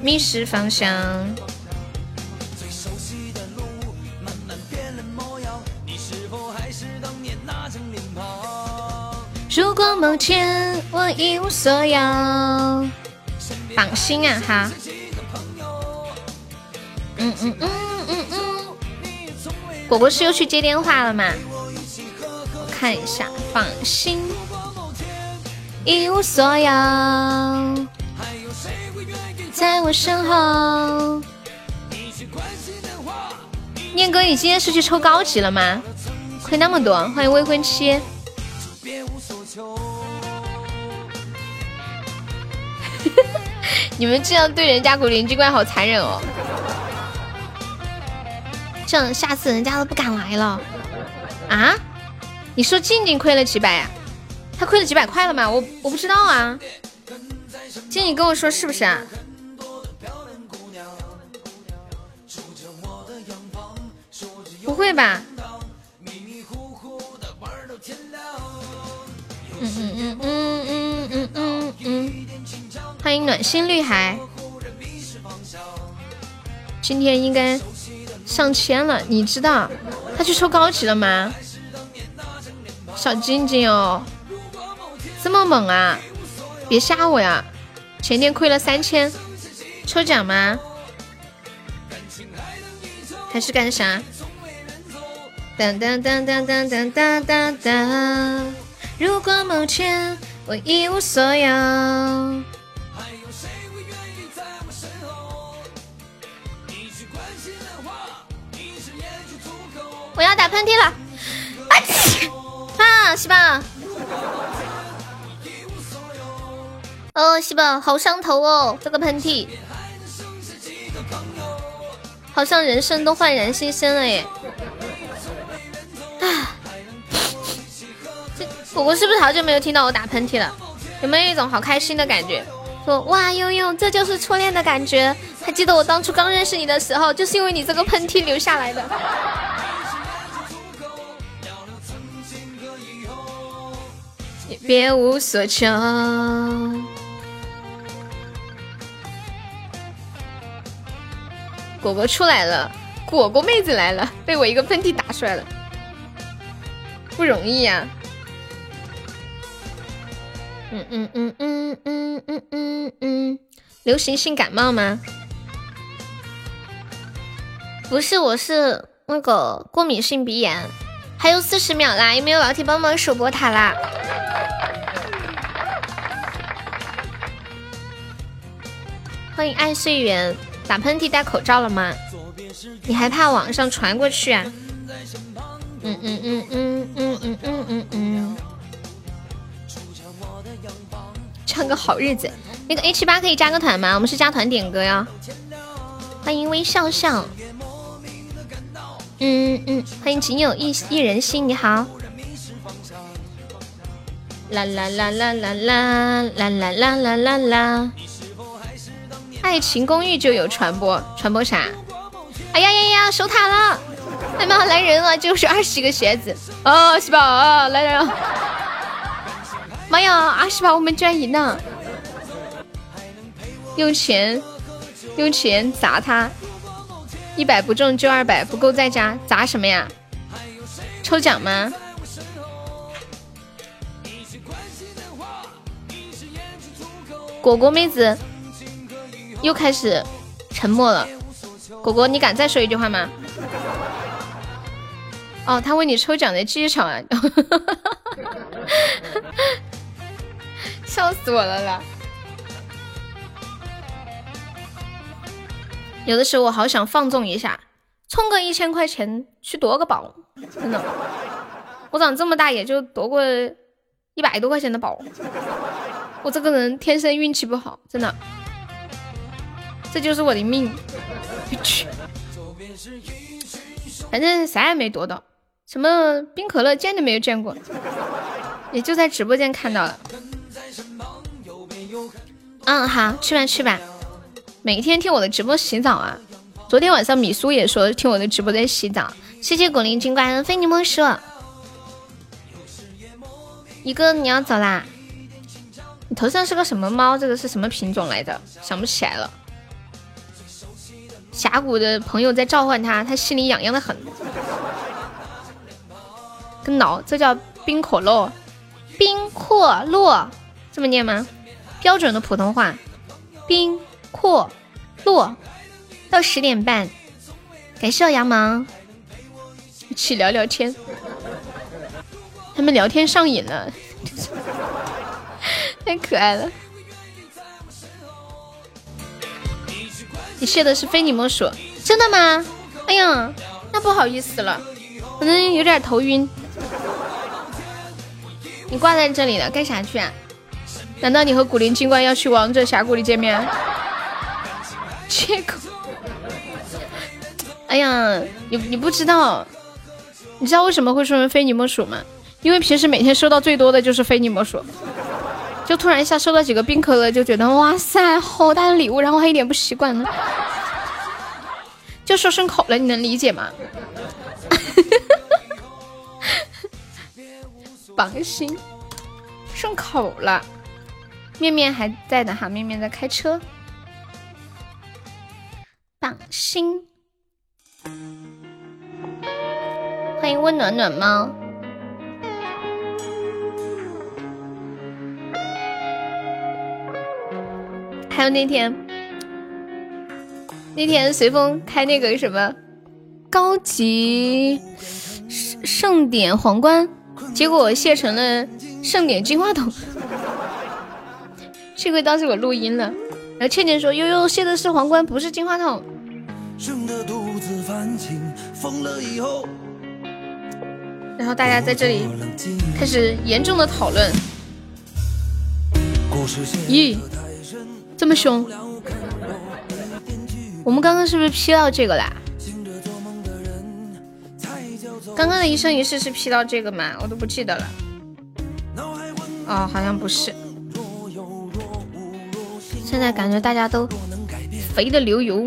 迷失方向。如果某天我一无所有，榜心啊哈，嗯嗯嗯嗯嗯，果果是又去接电话了吗？我看一下榜心，一无所有，在我身后。念哥，你今天是去抽高级了吗？亏那么多，欢迎未婚妻。你们这样对人家古灵精怪好残忍哦！这样下次人家都不敢来了。啊？你说静静亏了几百呀？她亏了几百块了吗？我我不知道啊。静静跟我说是不是啊？不会吧？嗯嗯嗯嗯嗯。欢迎暖心绿海，今天应该上千了，你知道他去抽高级了吗？小晶晶哦，这么猛啊！别吓我呀！前天亏了三千，抽奖吗？还是干啥？当当当当当当当当当。如果某天我一无所有，我要打喷嚏了！啊嚏！啊，西宝，哦，西宝，好上头哦，这个喷嚏，好像人生都焕然新生了耶！啊。这果果是不是好久没有听到我打喷嚏了？有没有一种好开心的感觉？说哇悠悠，这就是初恋的感觉。还记得我当初刚认识你的时候，就是因为你这个喷嚏留下来的。你别无所求。果果出来了，果果妹子来了，被我一个喷嚏打出来了，不容易呀。嗯嗯嗯嗯嗯嗯嗯嗯，流行性感冒吗？不是，我是那个过敏性鼻炎。还有四十秒啦，有没有老铁帮忙守波塔啦？欢迎爱岁圆，打喷嚏戴口罩了吗？你还怕网上传过去啊？嗯嗯嗯嗯嗯嗯嗯嗯嗯。唱个好日子，那个 A 七八可以加个团吗？我们是加团点歌哟。欢迎微笑笑。嗯嗯，欢迎仅有一一人心，你好。啦啦啦啦啦啦啦啦啦啦啦啦。爱情公寓就有传播，传播啥？哎呀呀呀，守塔了！哎妈，来人了，就是 *laughs* 二十个鞋子。哦，是吧？啊，来人了！妈呀，二十把我们居然赢了！用钱，用钱砸他！一百不中就二百，不够再加，砸什么呀？抽奖吗？果果妹子又开始沉默了。果果，你敢再说一句话吗？哦，他为你抽奖的技巧啊！*laughs* 笑死我了啦！有的时候我好想放纵一下，充个一千块钱去夺个宝，真的。我长这么大也就夺过一百多块钱的宝。我这个人天生运气不好，真的，这就是我的命。*laughs* 去，反正啥也没夺到，什么冰可乐见都没有见过，也就在直播间看到了。嗯，好，去吧去吧。每天听我的直播洗澡啊！昨天晚上米苏也说听我的直播在洗澡。谢谢古灵精怪的非你莫属。一哥，你要走啦？你头上是个什么猫？这个是什么品种来着？想不起来了。峡谷的朋友在召唤他，他心里痒痒的很。跟挠，这叫冰可乐，冰可乐，这么念吗？标准的普通话，冰可。到十点半，感谢我羊毛，一起聊聊天。他们聊天上瘾了，*laughs* 太可爱了。你谢的是非你莫属，真的吗？哎呀，那不好意思了，可能有点头晕。你挂在这里了，干啥去啊？难道你和古灵精怪要去王者峡谷里见面？切口，哎呀，你你不知道，你知道为什么会说成非你莫属吗？因为平时每天收到最多的就是非你莫属，就突然一下收到几个冰可乐，就觉得哇塞，好大的礼物，然后还一点不习惯呢，就说顺口了，你能理解吗？*laughs* 绑心，顺口了，面面还在的哈，面面在开车。榜心，欢迎温暖暖猫。还有那天，那天随风开那个什么高级盛典皇冠，结果卸成了盛典金话筒。幸亏当时我录音了。然后倩倩说：“悠悠卸的是皇冠，不是金话筒。”然后大家在这里开始严重的讨论。咦，这么凶？我们刚刚是不是 P 到这个啦？刚刚的一生一世是 P 到这个吗？我都不记得了。哦，好像不是。现在感觉大家都肥的流油。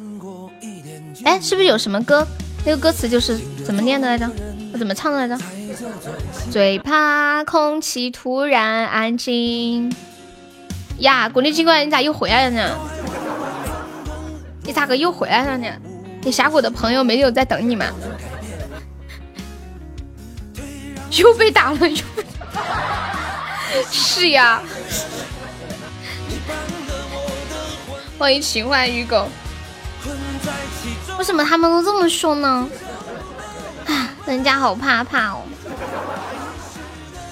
哎，是不是有什么歌？那个歌词就是怎么念的来着？我怎么唱的来着？最怕空气突然安静。呀，古力精怪，你咋又回来了呢？你咋个又回来了呢？你峡谷的朋友没有在等你吗？又被打了，又被打了。是呀，欢迎情怀鱼狗。为什么他们都这么说呢？啊，人家好怕怕哦。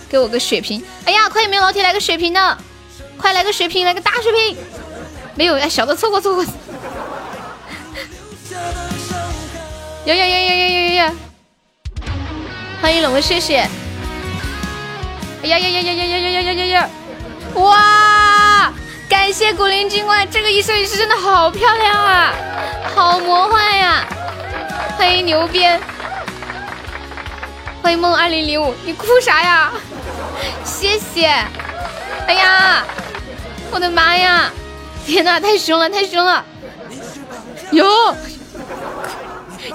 给我个血瓶！哎呀，快有没有老铁来个血瓶的？快来个血瓶，来个大血瓶！没有，哎，小的错过错过。有有有有有有有有！欢迎冷文，谢谢。哎呀呀呀呀呀呀呀呀呀！哇！感谢古灵精怪，这个一生一世真的好漂亮啊，好魔幻呀！欢迎牛鞭，欢迎梦二零零五，你哭啥呀？谢谢！哎呀，我的妈呀！天哪，太凶了，太凶了！哟，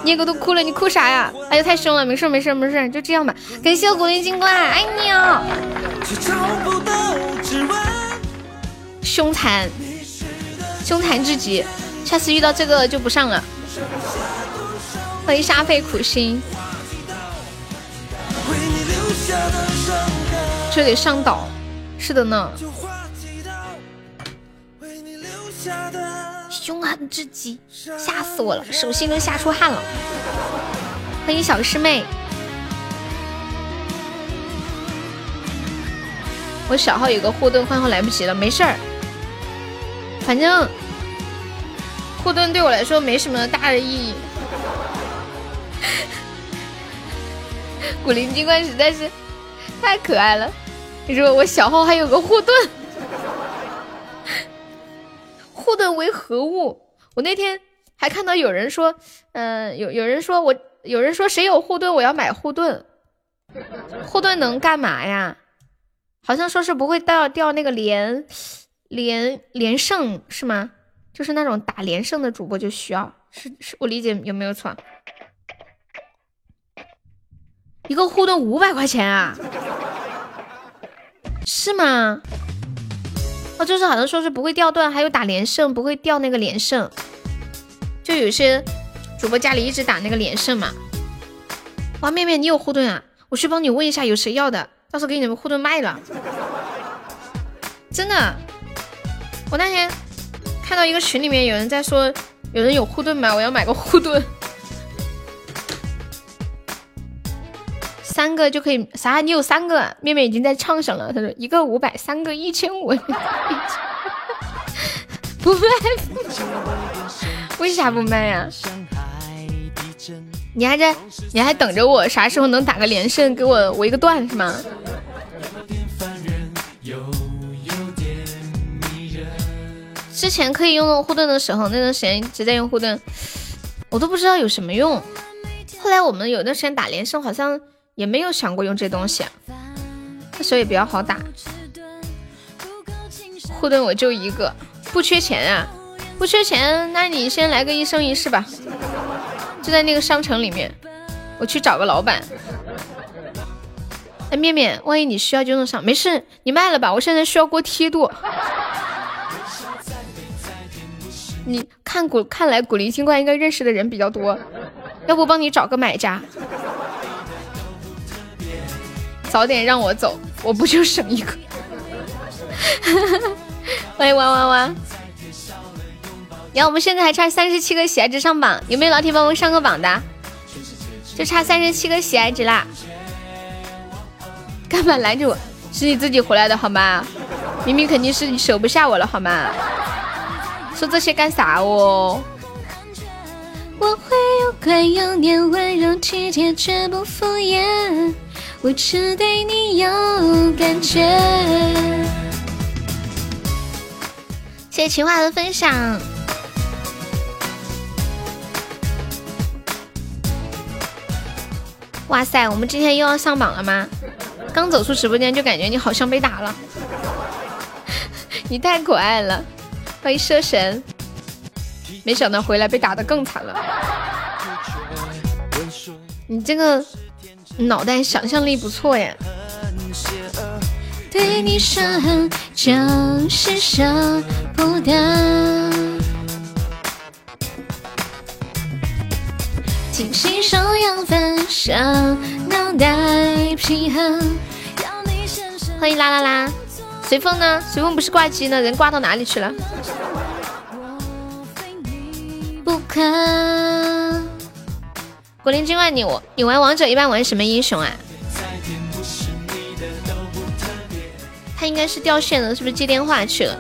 捏哥都哭了，你哭啥呀？哎呀，太凶了，没事没事没事，就这样吧。感谢古灵精怪，爱你哦。凶残，凶残至极，下次遇到这个就不上了。欢迎煞费苦心，这得上岛，是的呢。凶狠至极，吓死我了，手心都吓出汗了。欢迎小师妹。我小号有个护盾，换号来不及了，没事儿。反正护盾对我来说没什么大的意义。古灵精怪实在是太可爱了。你说我小号还有个护盾，护盾为何物？我那天还看到有人说，嗯，有有人说我，有人说谁有护盾，我要买护盾。护盾能干嘛呀？好像说是不会掉掉那个连连连胜是吗？就是那种打连胜的主播就需要，是是我理解有没有错？一个护盾五百块钱啊？是吗？哦，就是好像说是不会掉段，还有打连胜不会掉那个连胜，就有些主播家里一直打那个连胜嘛。哇，面面你有护盾啊？我去帮你问一下有谁要的。到时候给你们护盾卖了，真的。我那天看到一个群里面有人在说，有人有护盾吗？我要买个护盾，三个就可以啥？你有三个？妹妹已经在畅想了。她说一个五百，三个一千五。*laughs* 不卖，为啥不卖呀？你还在，你还等着我啥时候能打个连胜，给我围个段是吗？之前可以用护盾的时候，那段时间一直在用护盾，我都不知道有什么用。后来我们有段时间打连胜，好像也没有想过用这东西，那时候也比较好打。护盾我就一个，不缺钱啊，不缺钱，那你先来个一生一世吧。就在那个商城里面，我去找个老板。哎，面面，万一你需要就弄上，没事，你卖了吧。我现在需要过梯度。你看古看来古灵精怪应该认识的人比较多，要不帮你找个买家？早点让我走，我不就省一个？欢迎哇哇哇！你看我们现在还差三十七个喜爱值上榜，有没有老铁帮我上个榜的？就差三十七个喜爱值啦！干嘛拦着我？是你自己回来的好吗？明明肯定是你舍不下我了好吗？说这些干啥哦？我会有乖有黏温柔体贴却不敷衍，我只对你有感觉。谢谢情话的分享。哇塞，我们今天又要上榜了吗？刚走出直播间就感觉你好像被打了，*laughs* 你太可爱了，欢迎蛇神。没想到回来被打的更惨了。你这个脑袋想象力不错呀。对你舍就是舍不得。精心手养分手，脑袋平衡。欢迎啦啦啦，随风呢？随风不是挂机呢？人挂到哪里去了？不可。古灵精怪，你我你玩王者一般玩什么英雄啊？他应该是掉线了，是不是接电话去了？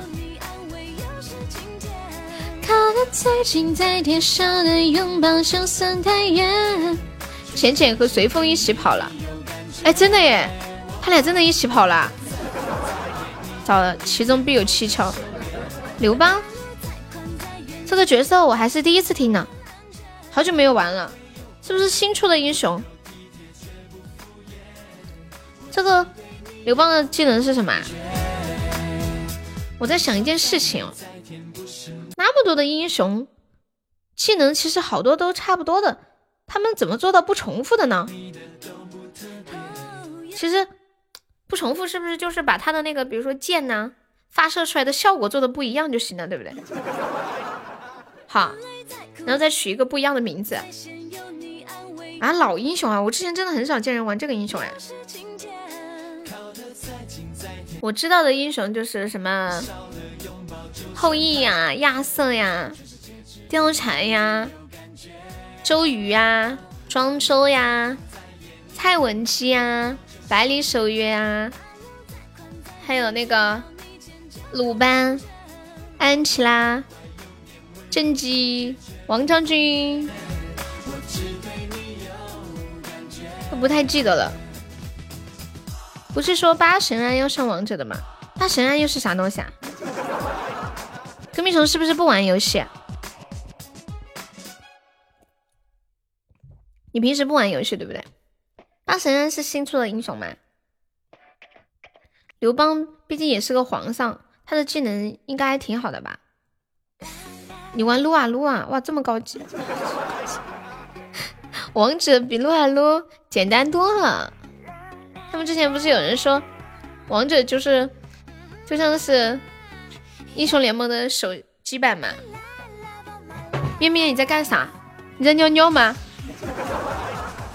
靠得再近再贴，少的拥抱就算太远。浅浅和随风一起跑了，哎，真的耶，他俩真的一起跑了。找了，其中必有蹊跷。刘邦这个角色我还是第一次听呢，好久没有玩了，是不是新出的英雄？这个刘邦的技能是什么？我在想一件事情。那么多的英雄技能，其实好多都差不多的，他们怎么做到不重复的呢？其实不重复是不是就是把他的那个，比如说剑呢，发射出来的效果做的不一样就行了，对不对？好，然后再取一个不一样的名字。啊，老英雄啊，我之前真的很少见人玩这个英雄哎。我知道的英雄就是什么。后羿呀，亚瑟呀，貂蝉呀，周瑜呀，庄周呀，蔡文姬呀，百里守约啊，还有那个鲁班、安琪拉、甄姬、王将军，都不太记得了。不是说八神庵要上王者的吗？八神庵又是啥东西啊？隔壁虫是不是不玩游戏？你平时不玩游戏对不对？八神庵是新出的英雄吗？刘邦毕竟也是个皇上，他的技能应该挺好的吧？你玩撸啊撸啊，哇，这么高级！王者比撸啊撸简单多了。他们之前不是有人说，王者就是就像是。英雄联盟的手机版嘛，咩咩你在干啥？你在尿尿吗？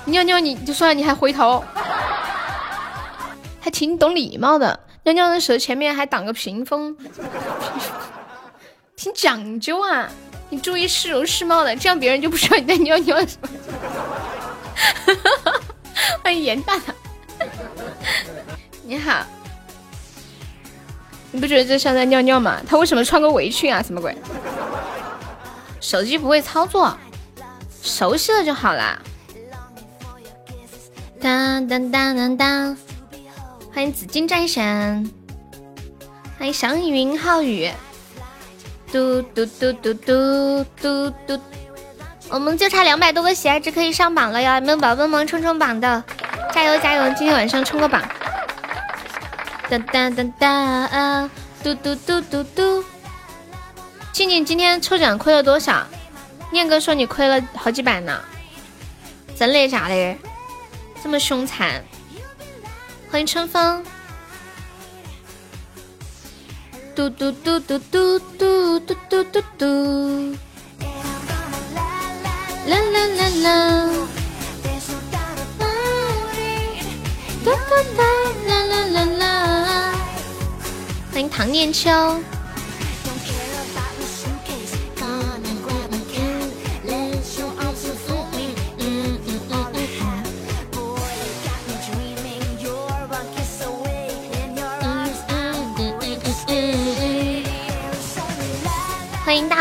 尿尿你就算了，你还回头，还挺懂礼貌的。尿尿的时候前面还挡个屏风，挺讲究啊。你注意市容市貌的，这样别人就不知道你在尿尿了。欢 *laughs* 迎严大大，你好。你不觉得这像在尿尿吗？他为什么穿个围裙啊？什么鬼？手机不会操作，熟悉了就好啦。当当当当当，欢迎紫金战神，欢迎祥云浩宇，嘟嘟嘟嘟嘟嘟嘟，我们就差两百多个喜爱值可以上榜了哟！有没有宝宝们冲冲榜的？加油加油！今天晚上冲个榜。哒哒哒哒，嘟嘟嘟嘟嘟。静静今天抽奖亏了多少？念哥说你亏了好几百呢，真的假的？这么凶残？欢迎春风。嘟嘟嘟嘟嘟嘟嘟嘟嘟嘟。啦啦啦啦。哒哒哒啦啦啦啦！欢迎唐念秋。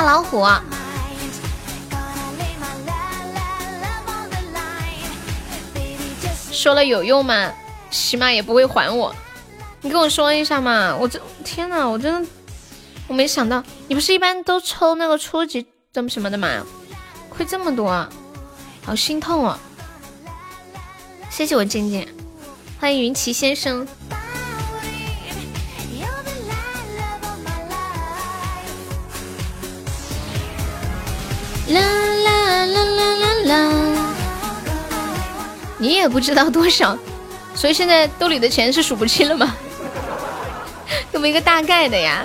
老虎。说了有用吗？起码也不会还我。你跟我说一下嘛！我这天呐，我真的我没想到，你不是一般都抽那个初级怎么什么的吗？亏这么多，好心痛啊！谢谢我静静，欢迎云奇先生。啦啦啦啦啦啦！你也不知道多少，所以现在兜里的钱是数不清了吗？*laughs* 这么一个大概的呀，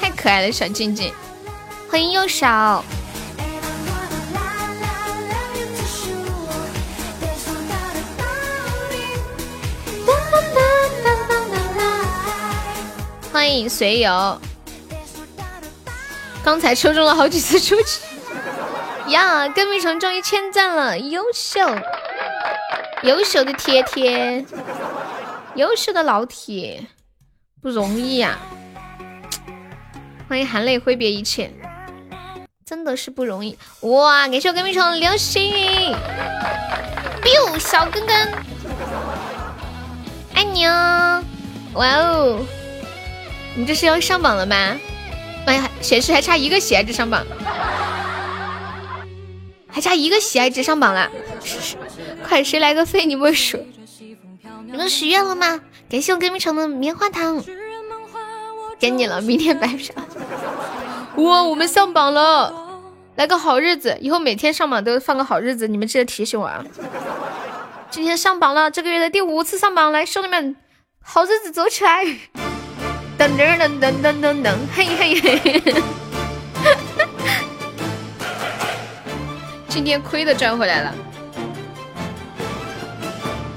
太可爱了，小静静，欢迎右手。欢迎随友，刚才抽中了好几次出去 *laughs* 呀！跟蜜虫终于签赞了，优秀，优秀的贴贴，优秀的老铁，不容易呀！欢迎含泪挥别一切，真的是不容易哇！感谢我跟蜜虫流星雨，biu 小根根，爱你哦！哇哦！你这是要上榜了吗？哎呀，显示还差一个喜爱值上榜，还差一个喜爱值上榜了。快，谁来个非你莫属？你们许愿了吗？感谢我隔壁城的棉花糖，给你了，明天白嫖。哇，我们上榜了，来个好日子，以后每天上榜都放个好日子，你们记得提醒我啊。今天上榜了，这个月的第五次上榜，来兄弟们，好日子走起来！噔噔噔噔噔噔噔，嘿嘿嘿！*laughs* 今天亏的赚回来了。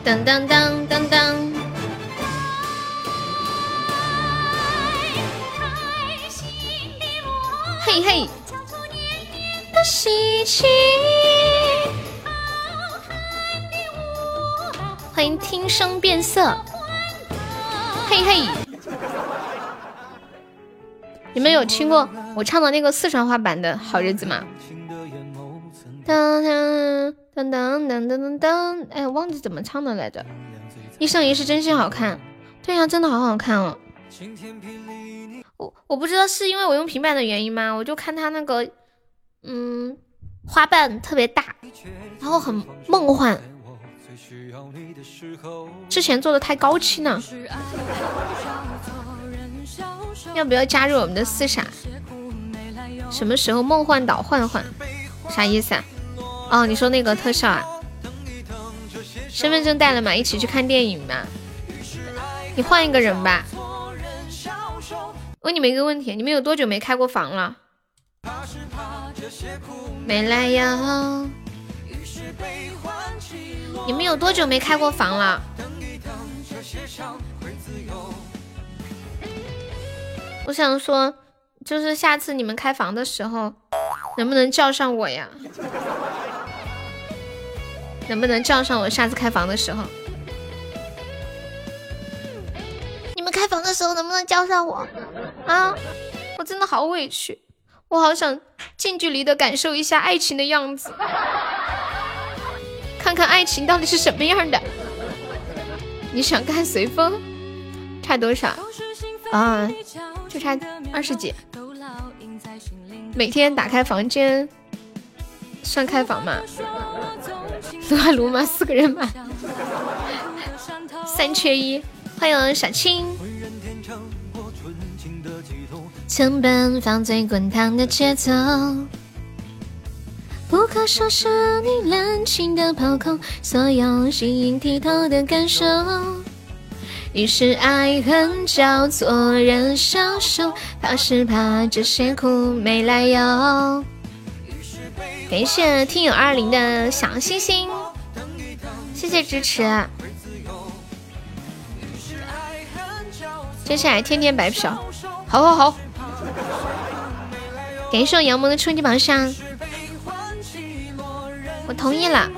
噔噔噔噔噔，嘿嘿！欢迎听声变色，嘿嘿！你们有听过我唱的那个四川话版的好日子吗？当当当当当当当，哎，忘记怎么唱的来着。一生一世真心好看，对呀，真的好好看哦。我我不知道是因为我用平板的原因吗？我就看他那个，嗯，花瓣特别大，然后很梦幻。之前做的太高清了。要不要加入我们的四傻？什么时候梦幻岛换换？啥意思啊？哦，你说那个特效啊？身份证带了吗？一起去看电影吗？你换一个人吧。问你们一个问题：你们有多久没开过房了？没来由。你们有多久没开过房了？我想说，就是下次你们开房的时候，能不能叫上我呀？能不能叫上我？下次开房的时候，你们开房的时候能不能叫上我？啊，我真的好委屈，我好想近距离的感受一下爱情的样子，看看爱情到底是什么样的。你想看随风？差多少？啊？就差二十几，每天打开房间算开房吗？*laughs* 撸啊撸吗？四个人吗？*laughs* 三缺一，欢迎小青。曾奔放最滚烫的节奏，不可收拾你滥情的抛空，所有晶莹剔透的感受。于是爱恨交错人消瘦，怕是怕这些苦没来由。感谢听友二零的小星星，谢谢支持。接下来天天白嫖，好好好。感谢我杨萌的初级榜上，我同意了。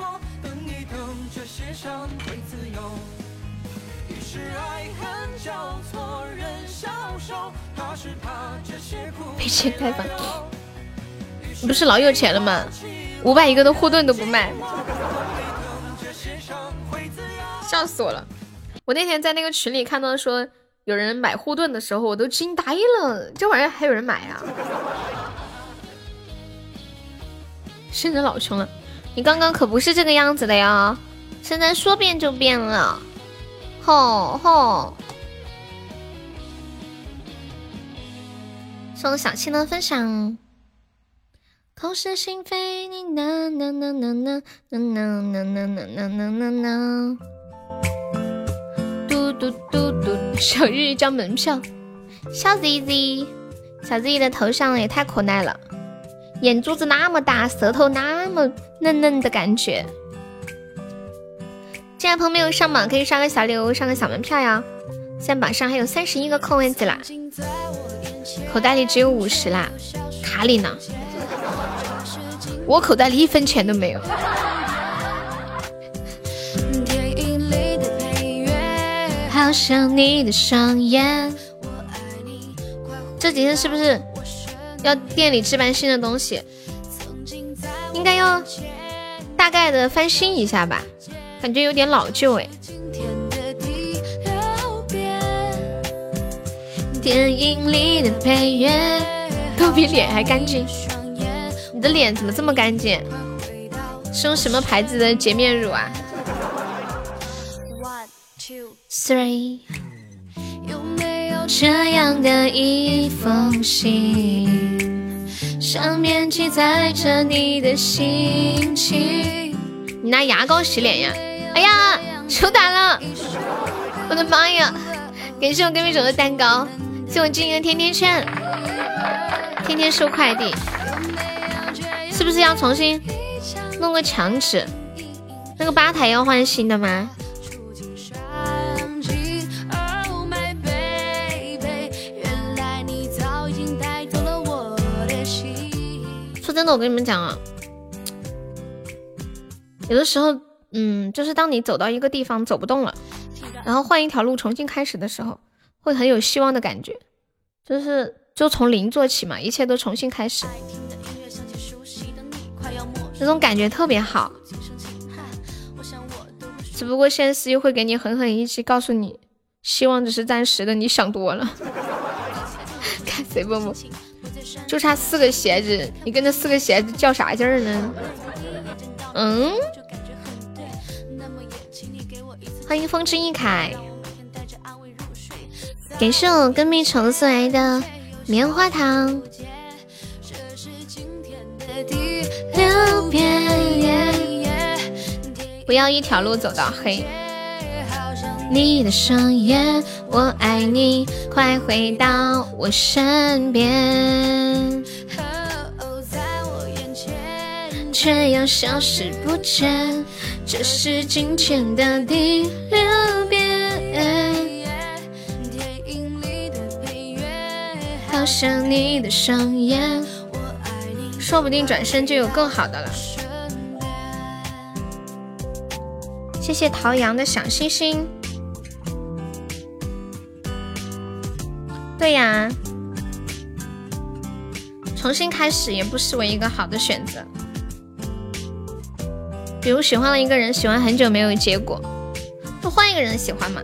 钱开房，你不是老有钱了吗？五百一个的护盾都不卖，笑死我了！我那天在那个群里看到说有人买护盾的时候，我都惊呆了，这玩意儿还有人买啊！现在老穷了，你刚刚可不是这个样子的呀，现在说变就变了，吼吼！送小七的分享。口是心非，你呐呐呐呐呐呐呐呐呐呐呐呐呐。嘟嘟嘟嘟，小日一张门票。小 Z Z，小 Z 的头像也太可爱了。眼珠子那么大，舌头那么嫩嫩的感觉。进来朋友没有上榜，可以刷个小礼物，上个小门票呀。现在榜上还有三十一个空位子啦，口袋里只有五十啦，卡里呢？我口袋里一分钱都没有。好想你的双眼。这几天是不是？要店里置办新的东西，应该要大概的翻新一下吧，感觉有点老旧哎。电影里的配乐都比脸还干净，你的脸怎么这么干净？是用什么牌子的洁面乳啊？One two three 有没有。这样的一封信，上面记载着你的心情。你拿牙膏洗脸呀？哎呀，求打了！我的妈呀！感谢我闺蜜手的蛋糕，谢我金的甜甜圈，天天收快递，是不是要重新弄个墙纸？那个吧台要换新的吗？说真的，我跟你们讲啊，有的时候，嗯，就是当你走到一个地方走不动了，然后换一条路重新开始的时候，会很有希望的感觉，就是就从零做起嘛，一切都重新开始，那种感觉特别好。只不过现实又会给你狠狠一击，告诉你希望只是暂时的，你想多了。看谁不不。就差四个鞋子，你跟那四个鞋子较啥劲儿呢？嗯，欢迎风之一凯，感谢我跟蜜虫送来的棉花糖。不要一条路走到黑。你的双眼，我爱你，快回到我身边，却又消失不见。这是今天的第六遍。好像你的双眼，说不定转身就有更好的了。谢谢陶阳的小星星。对呀，重新开始也不失为一个好的选择。比如喜欢了一个人，喜欢很久没有结果，就换一个人喜欢嘛。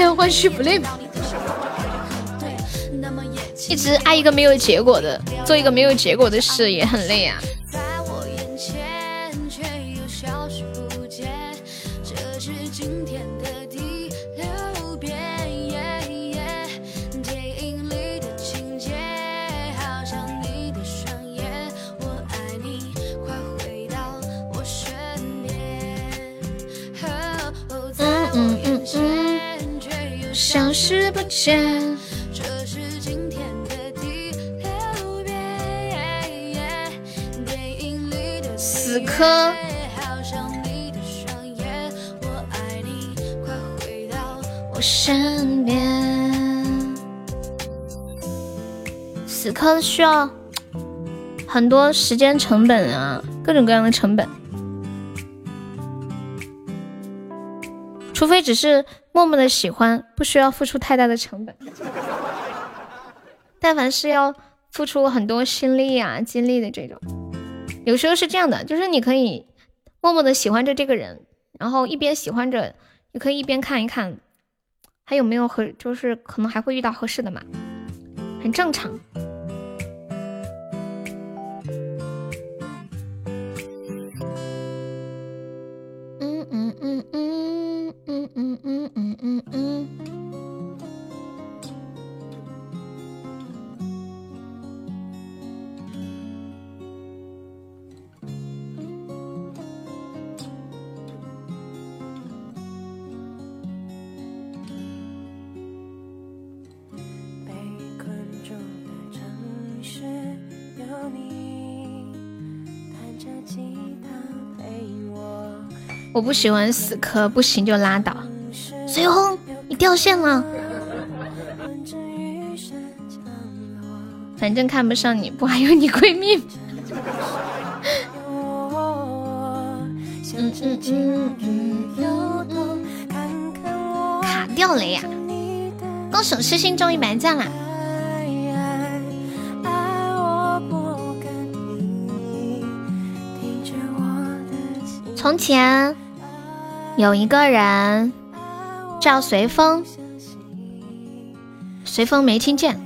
来换去不累吗？一直爱一个没有结果的，做一个没有结果的事也很累啊。消失不见。这是今天的第六遍。电影里的死磕。身边，死磕需要很多时间成本啊，各种各样的成本。除非只是默默的喜欢，不需要付出太大的成本。但凡是要付出很多心力啊、精力的这种，有时候是这样的，就是你可以默默的喜欢着这个人，然后一边喜欢着，也可以一边看一看还有没有合，就是可能还会遇到合适的嘛，很正常。嗯嗯嗯嗯嗯。我不喜欢死磕，不行就拉倒。随红，你掉线了。反正看不上你，不还有你闺蜜？嗯嗯嗯卡掉了呀！恭喜痴心中一百赞啦！从前有一个人叫随风，随风没听见。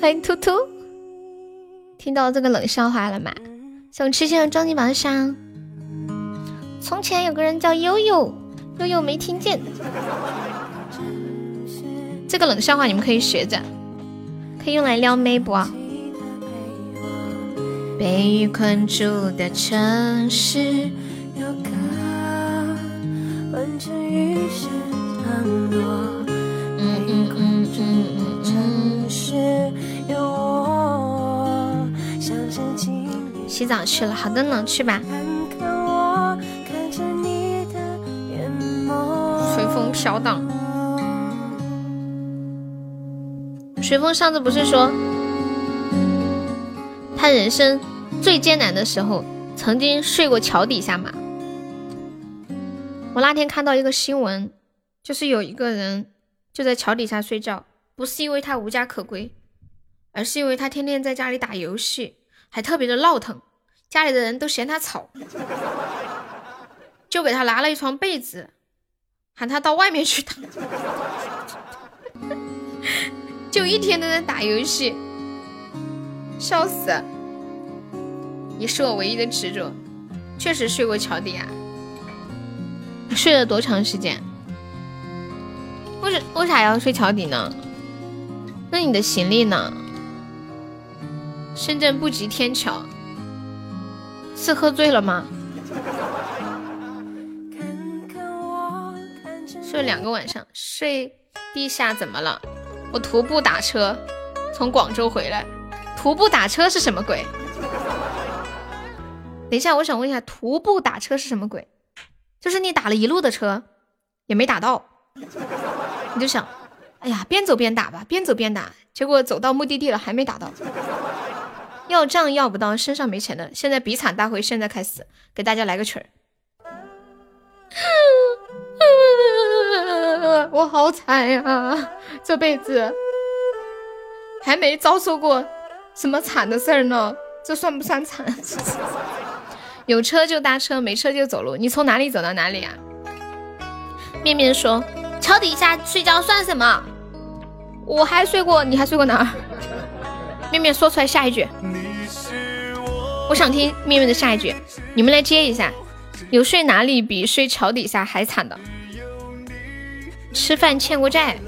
欢 *laughs* 迎突突，听到这个冷笑话了吗？想吃心的终极宝箱。从前有个人叫悠悠，悠悠没听见。这个冷笑话你们可以学着，可以用来撩妹不？被雨困住的城市，有个混着雨声降落。嗯嗯嗯嗯嗯城市有我，想象经历。洗澡去了，好的呢，去吧。看我看着你的眼眸随风飘荡。随风上次不是说？他人生最艰难的时候，曾经睡过桥底下吗。我那天看到一个新闻，就是有一个人就在桥底下睡觉，不是因为他无家可归，而是因为他天天在家里打游戏，还特别的闹腾，家里的人都嫌他吵，就给他拿了一床被子，喊他到外面去打，*laughs* 就一天都在打游戏。笑死！你是我唯一的执着，确实睡过桥底啊。睡了多长时间？为什为啥要睡桥底呢？那你的行李呢？深圳不及天桥，是喝醉了吗？睡了两个晚上，睡地下怎么了？我徒步打车从广州回来。徒步打车是什么鬼？等一下，我想问一下，徒步打车是什么鬼？就是你打了一路的车，也没打到，你就想，哎呀，边走边打吧，边走边打，结果走到目的地了还没打到，要账要不到，身上没钱的，现在比惨大会现在开始，给大家来个曲儿，我好惨呀，这辈子还没遭受过。什么惨的事儿呢？这算不算惨？*laughs* 有车就搭车，没车就走路。你从哪里走到哪里啊？面面说：“桥底下睡觉算什么？我还睡过，你还睡过哪儿？”面面说出来下一句，我想听面面的下一句，你们来接一下。有睡哪里比睡桥底下还惨的？吃饭欠过债，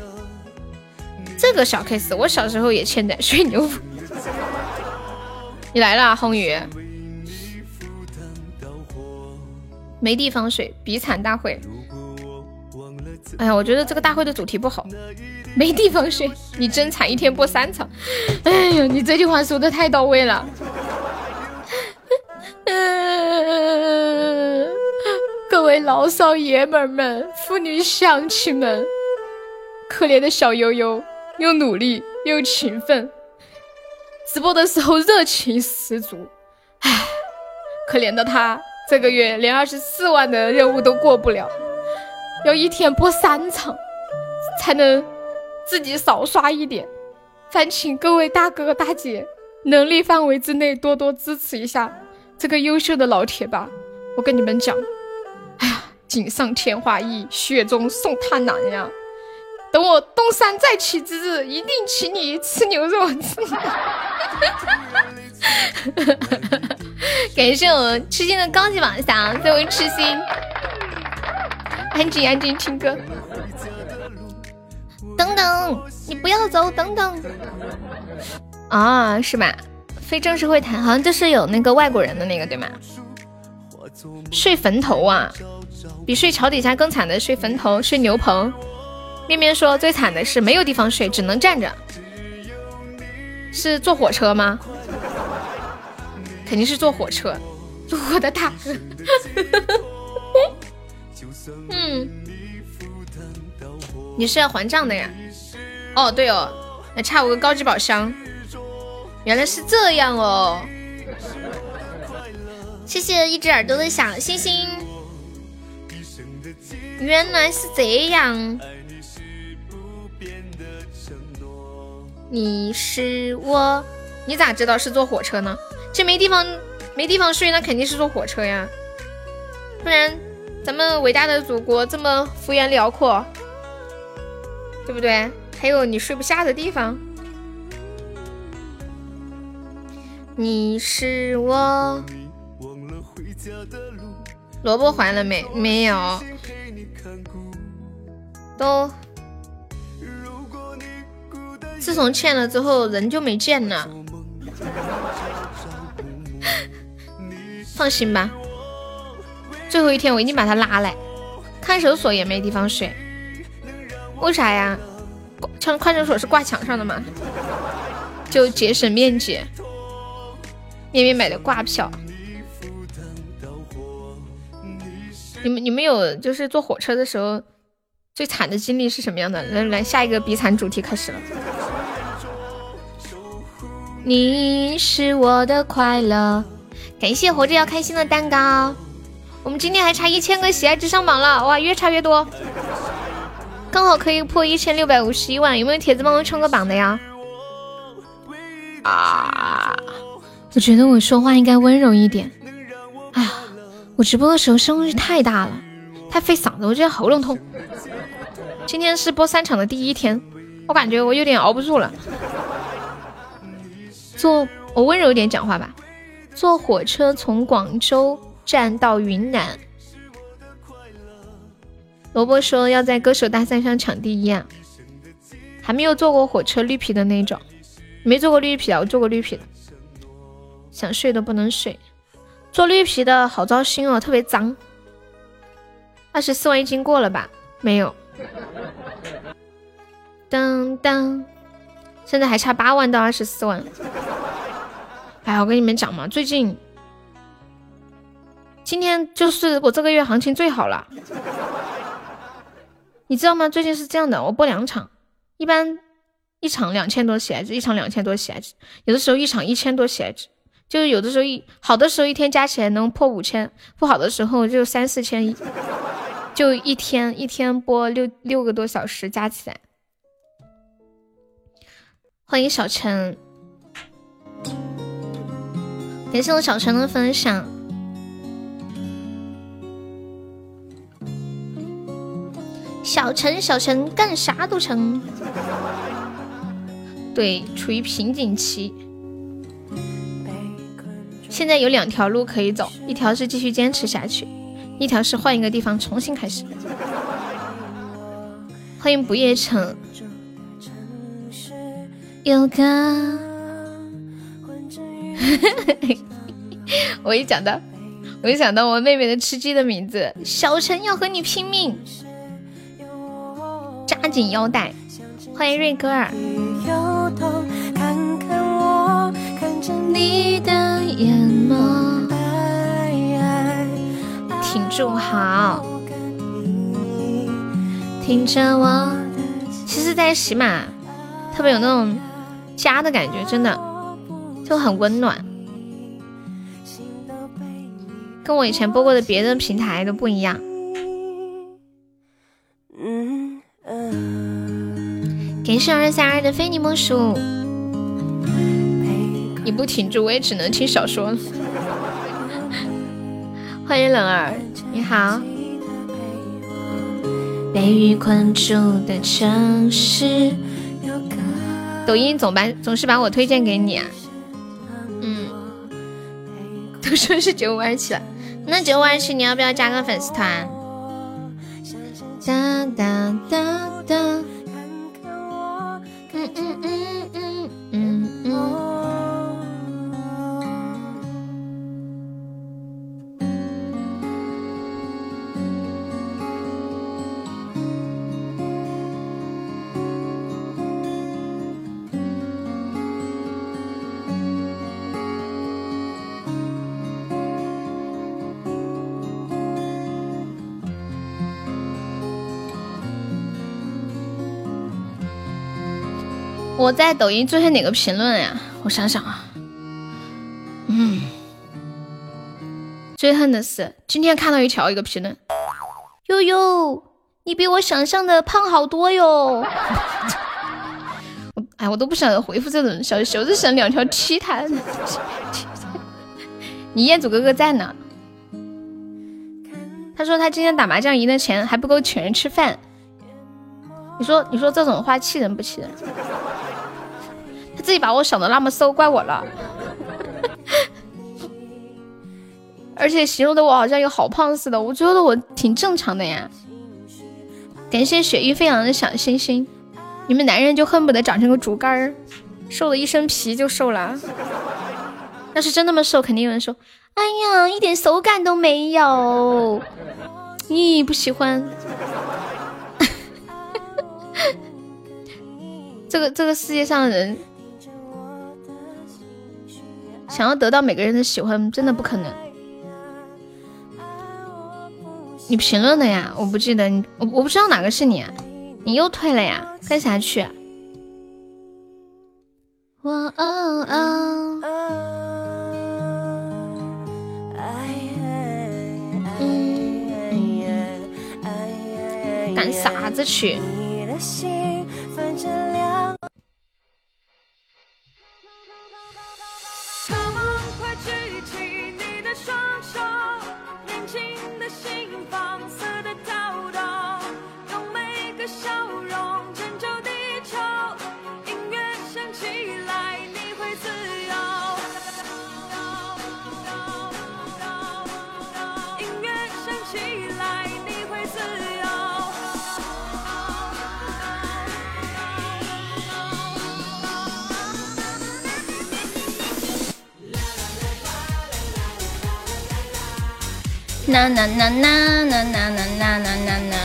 这个小 case，我小时候也欠债，睡牛。*laughs* 你来了，红雨，没地方睡，比惨大会。哎呀，我觉得这个大会的主题不好，没地方睡，你真惨，一天播三场。哎呀，你这句话说的太到位了。各位老少爷们们、妇女乡亲们，可怜的小悠悠又努力。又勤奋，直播的时候热情十足。唉，可怜的他，这个月连二十四万的任务都过不了，要一天播三场才能自己少刷一点。烦请各位大哥大姐能力范围之内多多支持一下这个优秀的老铁吧。我跟你们讲，哎呀，锦上添花易，雪中送炭难呀。等我东山再起之日，一定请你吃牛肉。*laughs* *laughs* 感谢我痴心的高级宝箱，这位痴心。安静，安静，听歌。等等，你不要走，等等。啊，是吧？非正式会谈，好像就是有那个外国人的那个，对吗？睡坟头啊，比睡桥底下更惨的睡坟头，睡牛棚。面面说最惨的是没有地方睡，只能站着。是坐火车吗？肯定是坐火车。我的大哥。*laughs* 嗯。你是要还账的呀？哦，对哦，还差我个高级宝箱。原来是这样哦。谢谢一只耳朵的小星星。原来是这样。你是我，你咋知道是坐火车呢？这没地方，没地方睡，那肯定是坐火车呀。不然，咱们伟大的祖国这么幅员辽阔，对不对？还有你睡不下的地方。你是我，萝卜还了没？没有，都。自从欠了之后，人就没见了。放心吧，最后一天我一定把他拉来。看守所也没地方睡，为啥呀？像看守所是挂墙上的吗？就节省面积。面面买的挂票。你们你们有就是坐火车的时候最惨的经历是什么样的？来来，下一个比惨主题开始了。你是我的快乐，感谢活着要开心的蛋糕。我们今天还差一千个喜爱值上榜了，哇，越差越多，刚好可以破一千六百五十一万。有没有铁子帮我冲个榜的呀？啊！我觉得我说话应该温柔一点。哎呀，我直播的时候声音太大了，太费嗓子，我觉得喉咙痛。今天是播三场的第一天，我感觉我有点熬不住了。做我温柔一点讲话吧。坐火车从广州站到云南。萝卜说要在歌手大赛上抢第一啊！还没有坐过火车绿皮的那种，没坐过绿皮啊，我坐过绿皮的。想睡都不能睡，坐绿皮的好糟心哦，特别脏。二十四万已经过了吧？没有。当当。现在还差八万到二十四万。哎，我跟你们讲嘛，最近今天就是我这个月行情最好了，*laughs* 你知道吗？最近是这样的，我播两场，一般一场两千多喜爱值，一场两千多喜爱值，有的时候一场一千多喜爱值，就是有的时候一好的时候一天加起来能破五千，不好的时候就三四千，*laughs* 就一天一天播六六个多小时加起来。欢迎小陈，感谢我小陈的分享。小陈，小陈干啥都成。对，处于瓶颈期。现在有两条路可以走，一条是继续坚持下去，一条是换一个地方重新开始。欢迎不夜城。有个，*laughs* 我一讲到，我一想到我妹妹的吃鸡的名字，小陈要和你拼命，扎紧腰带。欢迎瑞哥儿，挺住好，听着我。其实，在喜马特别有那种。家的感觉，真的就很温暖，跟我以前播过的别的平台都不一样。感谢二三二的非你莫属，你不停住，我也只能听小说了。*laughs* 欢迎冷儿，你好。被雨困住的城市。抖音总把总是把我推荐给你啊，嗯，*laughs* 都说是九五二七了，那九五二七你要不要加个粉丝团？哒哒哒哒，我在抖音最恨哪个评论呀？我想想啊，嗯，最恨的是今天看到一条一个评论，悠悠，你比我想象的胖好多哟。*laughs* 我哎，我都不想回复这种消息，我只想两条踢他。*laughs* 你彦祖哥哥在呢，他说他今天打麻将赢的钱还不够请人吃饭。你说你说这种话气人不气人？自己把我想的那么瘦，怪我了。*laughs* 而且形容的我好像又好胖似的，我觉得我挺正常的呀。感谢雪域飞扬的小星星，你们男人就恨不得长成个竹竿儿，瘦了一身皮就瘦了。要是真那么瘦，肯定有人说：“哎呀，一点手感都没有。”咦，不喜欢。*laughs* 这个这个世界上人。想要得到每个人的喜欢，真的不可能。你评论的呀？我不记得你，我我不知道哪个是你。你又退了呀？干啥去？哇哦哦！干啥子去？呐呐呐呐呐呐呐呐呐呐！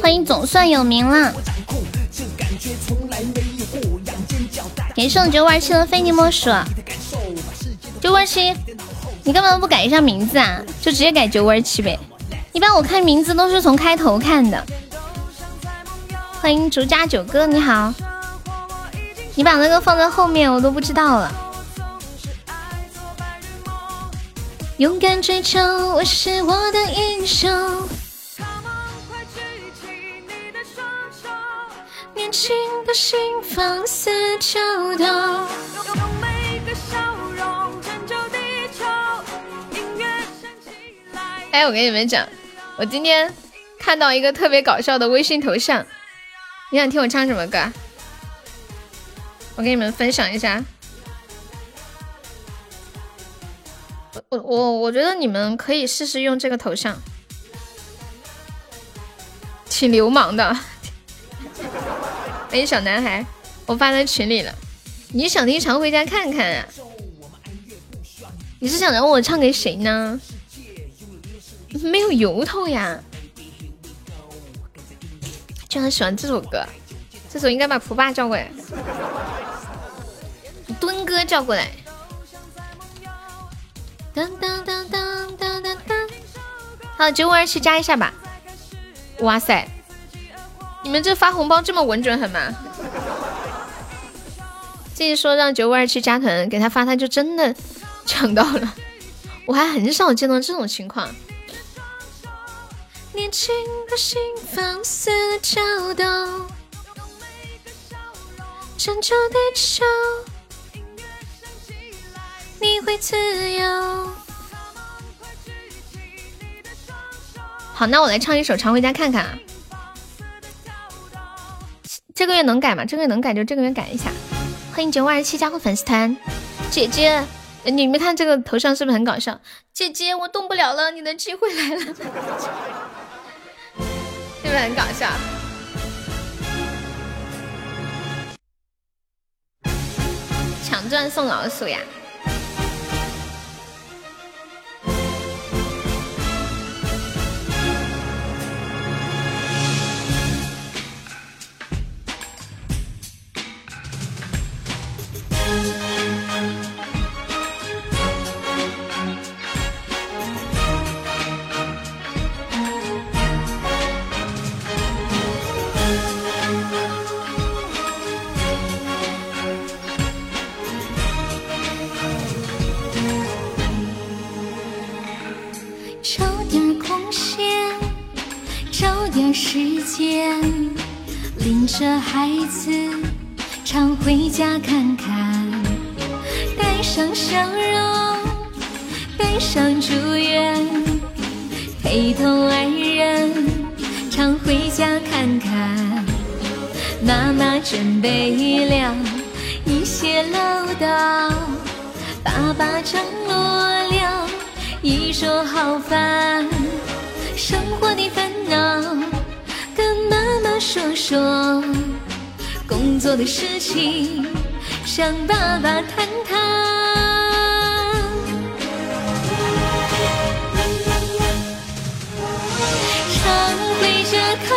欢迎总算有名了，感谢九五二七的非你莫属。九五二七，你干嘛不改一下名字啊？就直接改九五二七呗。一般我看名字都是从开头看的。欢迎竹家九哥，你好。你把那个放在后面，我都不知道了。勇敢追求，我是我的英雄。年轻的心放肆跳动。哎，我跟你们讲，我今天看到一个特别搞笑的微信头像。你想听我唱什么歌？我给你们分享一下。我我我觉得你们可以试试用这个头像，挺流氓的。欢 *laughs* 迎小男孩，我发在群里了。你想听常回家看看啊？你是想让我唱给谁呢？没有由头呀。居然喜欢这首歌，这首应该把蒲爸叫过来，墩哥叫过来。噔噔噔噔噔噔噔。好，九五二七加一下吧。哇塞，你们这发红包这么稳准狠吗？自己说让九五二七加团，给他发，他就真的抢到了。我还很少见到这种情况。轻的心放肆跳动，拯救地球，你会自由。好，那我来唱一首《常回家看看》啊。这个月能改吗？这个月能改就这个月改一下。欢迎九五二七加入粉丝团，姐姐，你们看这个头像是不是很搞笑？姐姐，我动不了了，你的机会来了，是不是很搞笑？抢钻送老鼠呀！时间，领着孩子常回家看看，带上笑容，带上祝愿，陪同爱人常回家看看。妈妈准备了一些唠叨，爸爸张罗了。一桌好饭，生活的烦恼说说，工作的事情向爸爸谈谈。常回家看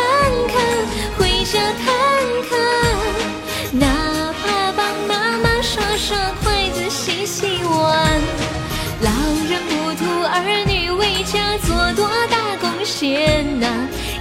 看，回家看看，哪怕帮妈妈刷刷筷子、洗洗碗，老人不图儿女为家做多大贡献呐、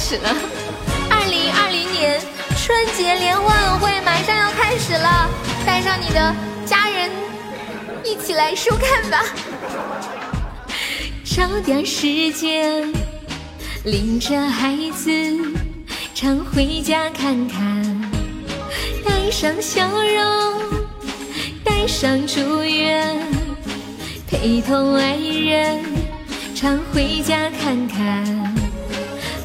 始了，二零二零年春节联欢晚会马上要开始了，带上你的家人一起来收看吧。找点时间，领着孩子常回家看看，带上笑容，带上祝愿，陪同爱人常回家看看。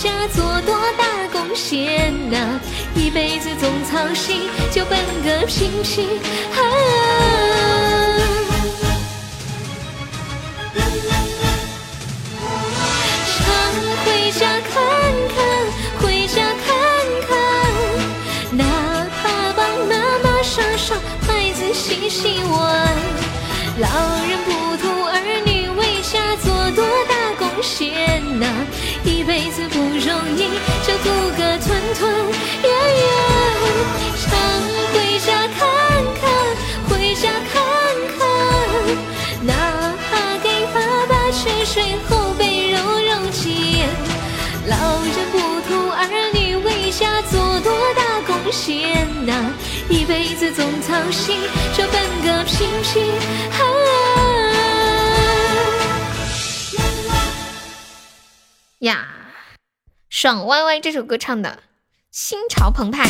下做多大贡献呐、一辈子总操心，就奔个平平安献呐，一辈子总操心这半个平平。呀，爽歪歪这首歌唱的心潮澎湃，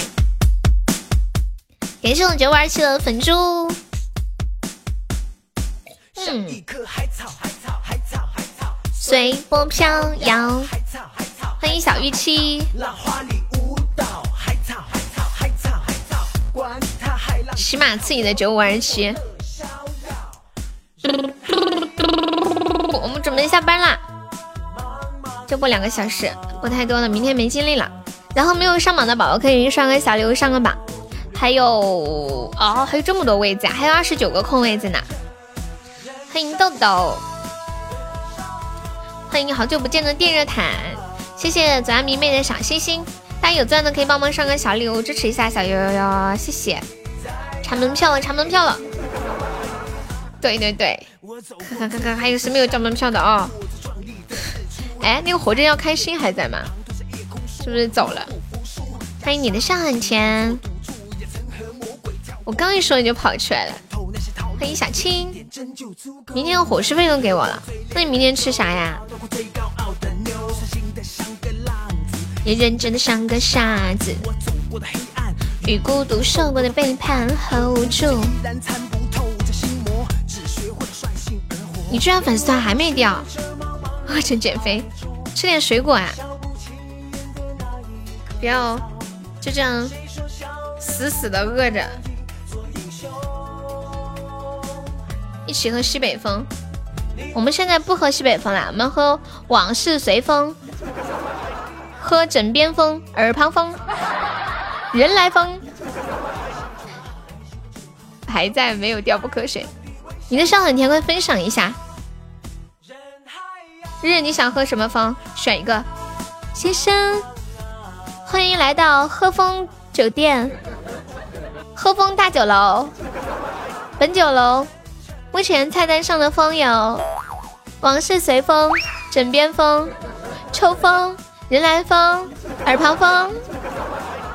感谢我九五二七的粉猪。嗯，随波飘摇。欢迎小玉七。喜马赐予的九五二七。我们准备下班啦，就播两个小时，播太多了，明天没精力了。然后没有上榜的宝宝可以上个小礼物上个榜。还有哦，还有这么多位子，还有二十九个空位子呢。欢迎豆豆，欢迎好久不见的电热毯。谢谢左岸迷妹的小心心，大家有钻的可以帮忙上个小礼物支持一下小悠悠，谢谢。查门票了，查门票了。对对对，看看看看，还有谁没有交门票的啊？哎，那个活着要开心还在吗？是不是走了？欢迎你的上很甜，我刚一说你就跑出来了。欢迎小青，明天的伙食费都给我了，那你明天吃啥呀？也认真的像个傻子，与孤独受过的背叛和无助。你居然粉丝团还没掉，饿着减肥，吃点水果啊！不要就这样死死的饿着。一起喝西北风，我们现在不喝西北风了，我们喝往事随风。喝枕边风、耳旁风、人来疯，还在没有掉不瞌睡。你的伤很甜，快分享一下。日你想喝什么风？选一个。先生，欢迎来到喝风酒店，喝风大酒楼。本酒楼目前菜单上的风有往事随风、枕边风、秋风。人来疯，耳旁风，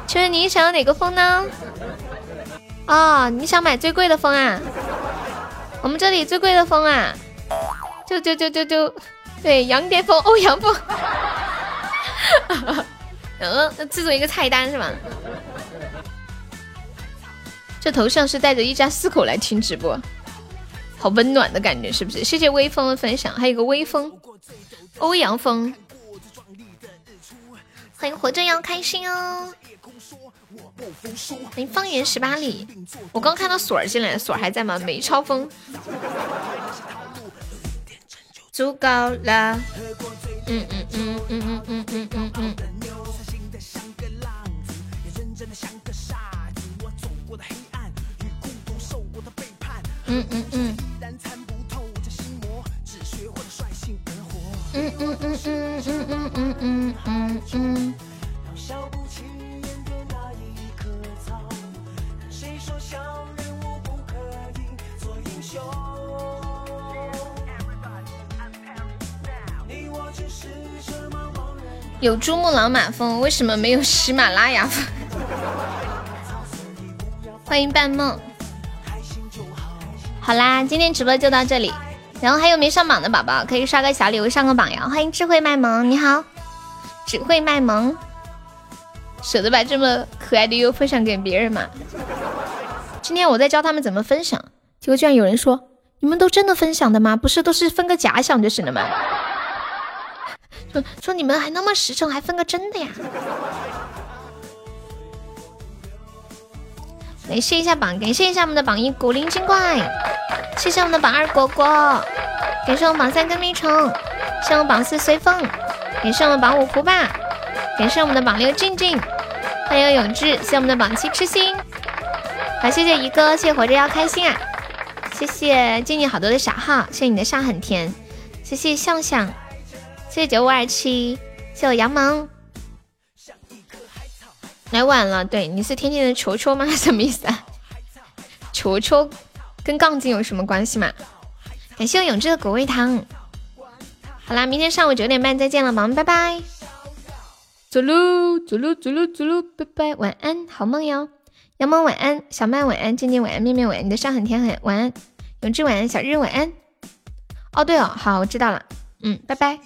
请问你想要哪个风呢？哦，你想买最贵的风啊？我们这里最贵的风啊，就就就就就，对，羊癫疯、欧阳锋。嗯，*laughs* 制作一个菜单是吗？这头像是带着一家四口来听直播，好温暖的感觉是不是？谢谢微风的分享，还有个微风，欧阳锋。欢迎活着要开心哦！欢迎方圆十八里，我刚看到锁儿进来，锁儿还在吗？没超风，足够了。嗯嗯嗯嗯嗯嗯嗯嗯嗯。嗯嗯嗯。嗯嗯嗯嗯嗯嗯嗯嗯嗯。有珠穆朗玛峰，为什么没有喜马拉雅峰？*laughs* 欢迎半梦。好啦，今天直播就到这里。然后还有没上榜的宝宝，可以刷个小礼物上个榜呀！欢迎智慧卖萌，你好，只会卖萌，舍得把这么可爱的优分享给别人吗？今天我在教他们怎么分享，结果居然有人说：“你们都真的分享的吗？不是都是分个假想就行了吗？”说说你们还那么实诚，还分个真的呀？感谢一下榜，感谢一下我们的榜一古灵精怪，谢谢我们的榜二果果，感谢我们榜三跟蜜虫，谢我们榜四随风，感谢我们榜五胡爸，感谢我们的榜六静静，欢迎永志，谢我们的榜七痴心，好谢谢一哥，谢谢活着要开心啊，谢谢静静好多的小号，谢谢你的上很甜，谢谢向向，谢谢九五二七，谢谢我杨萌。来晚了，对，你是天津的球球吗？*laughs* 什么意思啊？球球跟杠精有什么关系吗？感谢我永志的果味糖，好啦，明天上午九点半再见了，宝宝们，拜拜。走喽，走喽，走喽，走喽，拜拜，晚安，好梦哟。杨萌晚安，小麦晚安，静静晚安，面面晚安，你的伤很甜很晚安，永志晚安，小日晚安。哦对哦，好，我知道了，嗯，拜拜。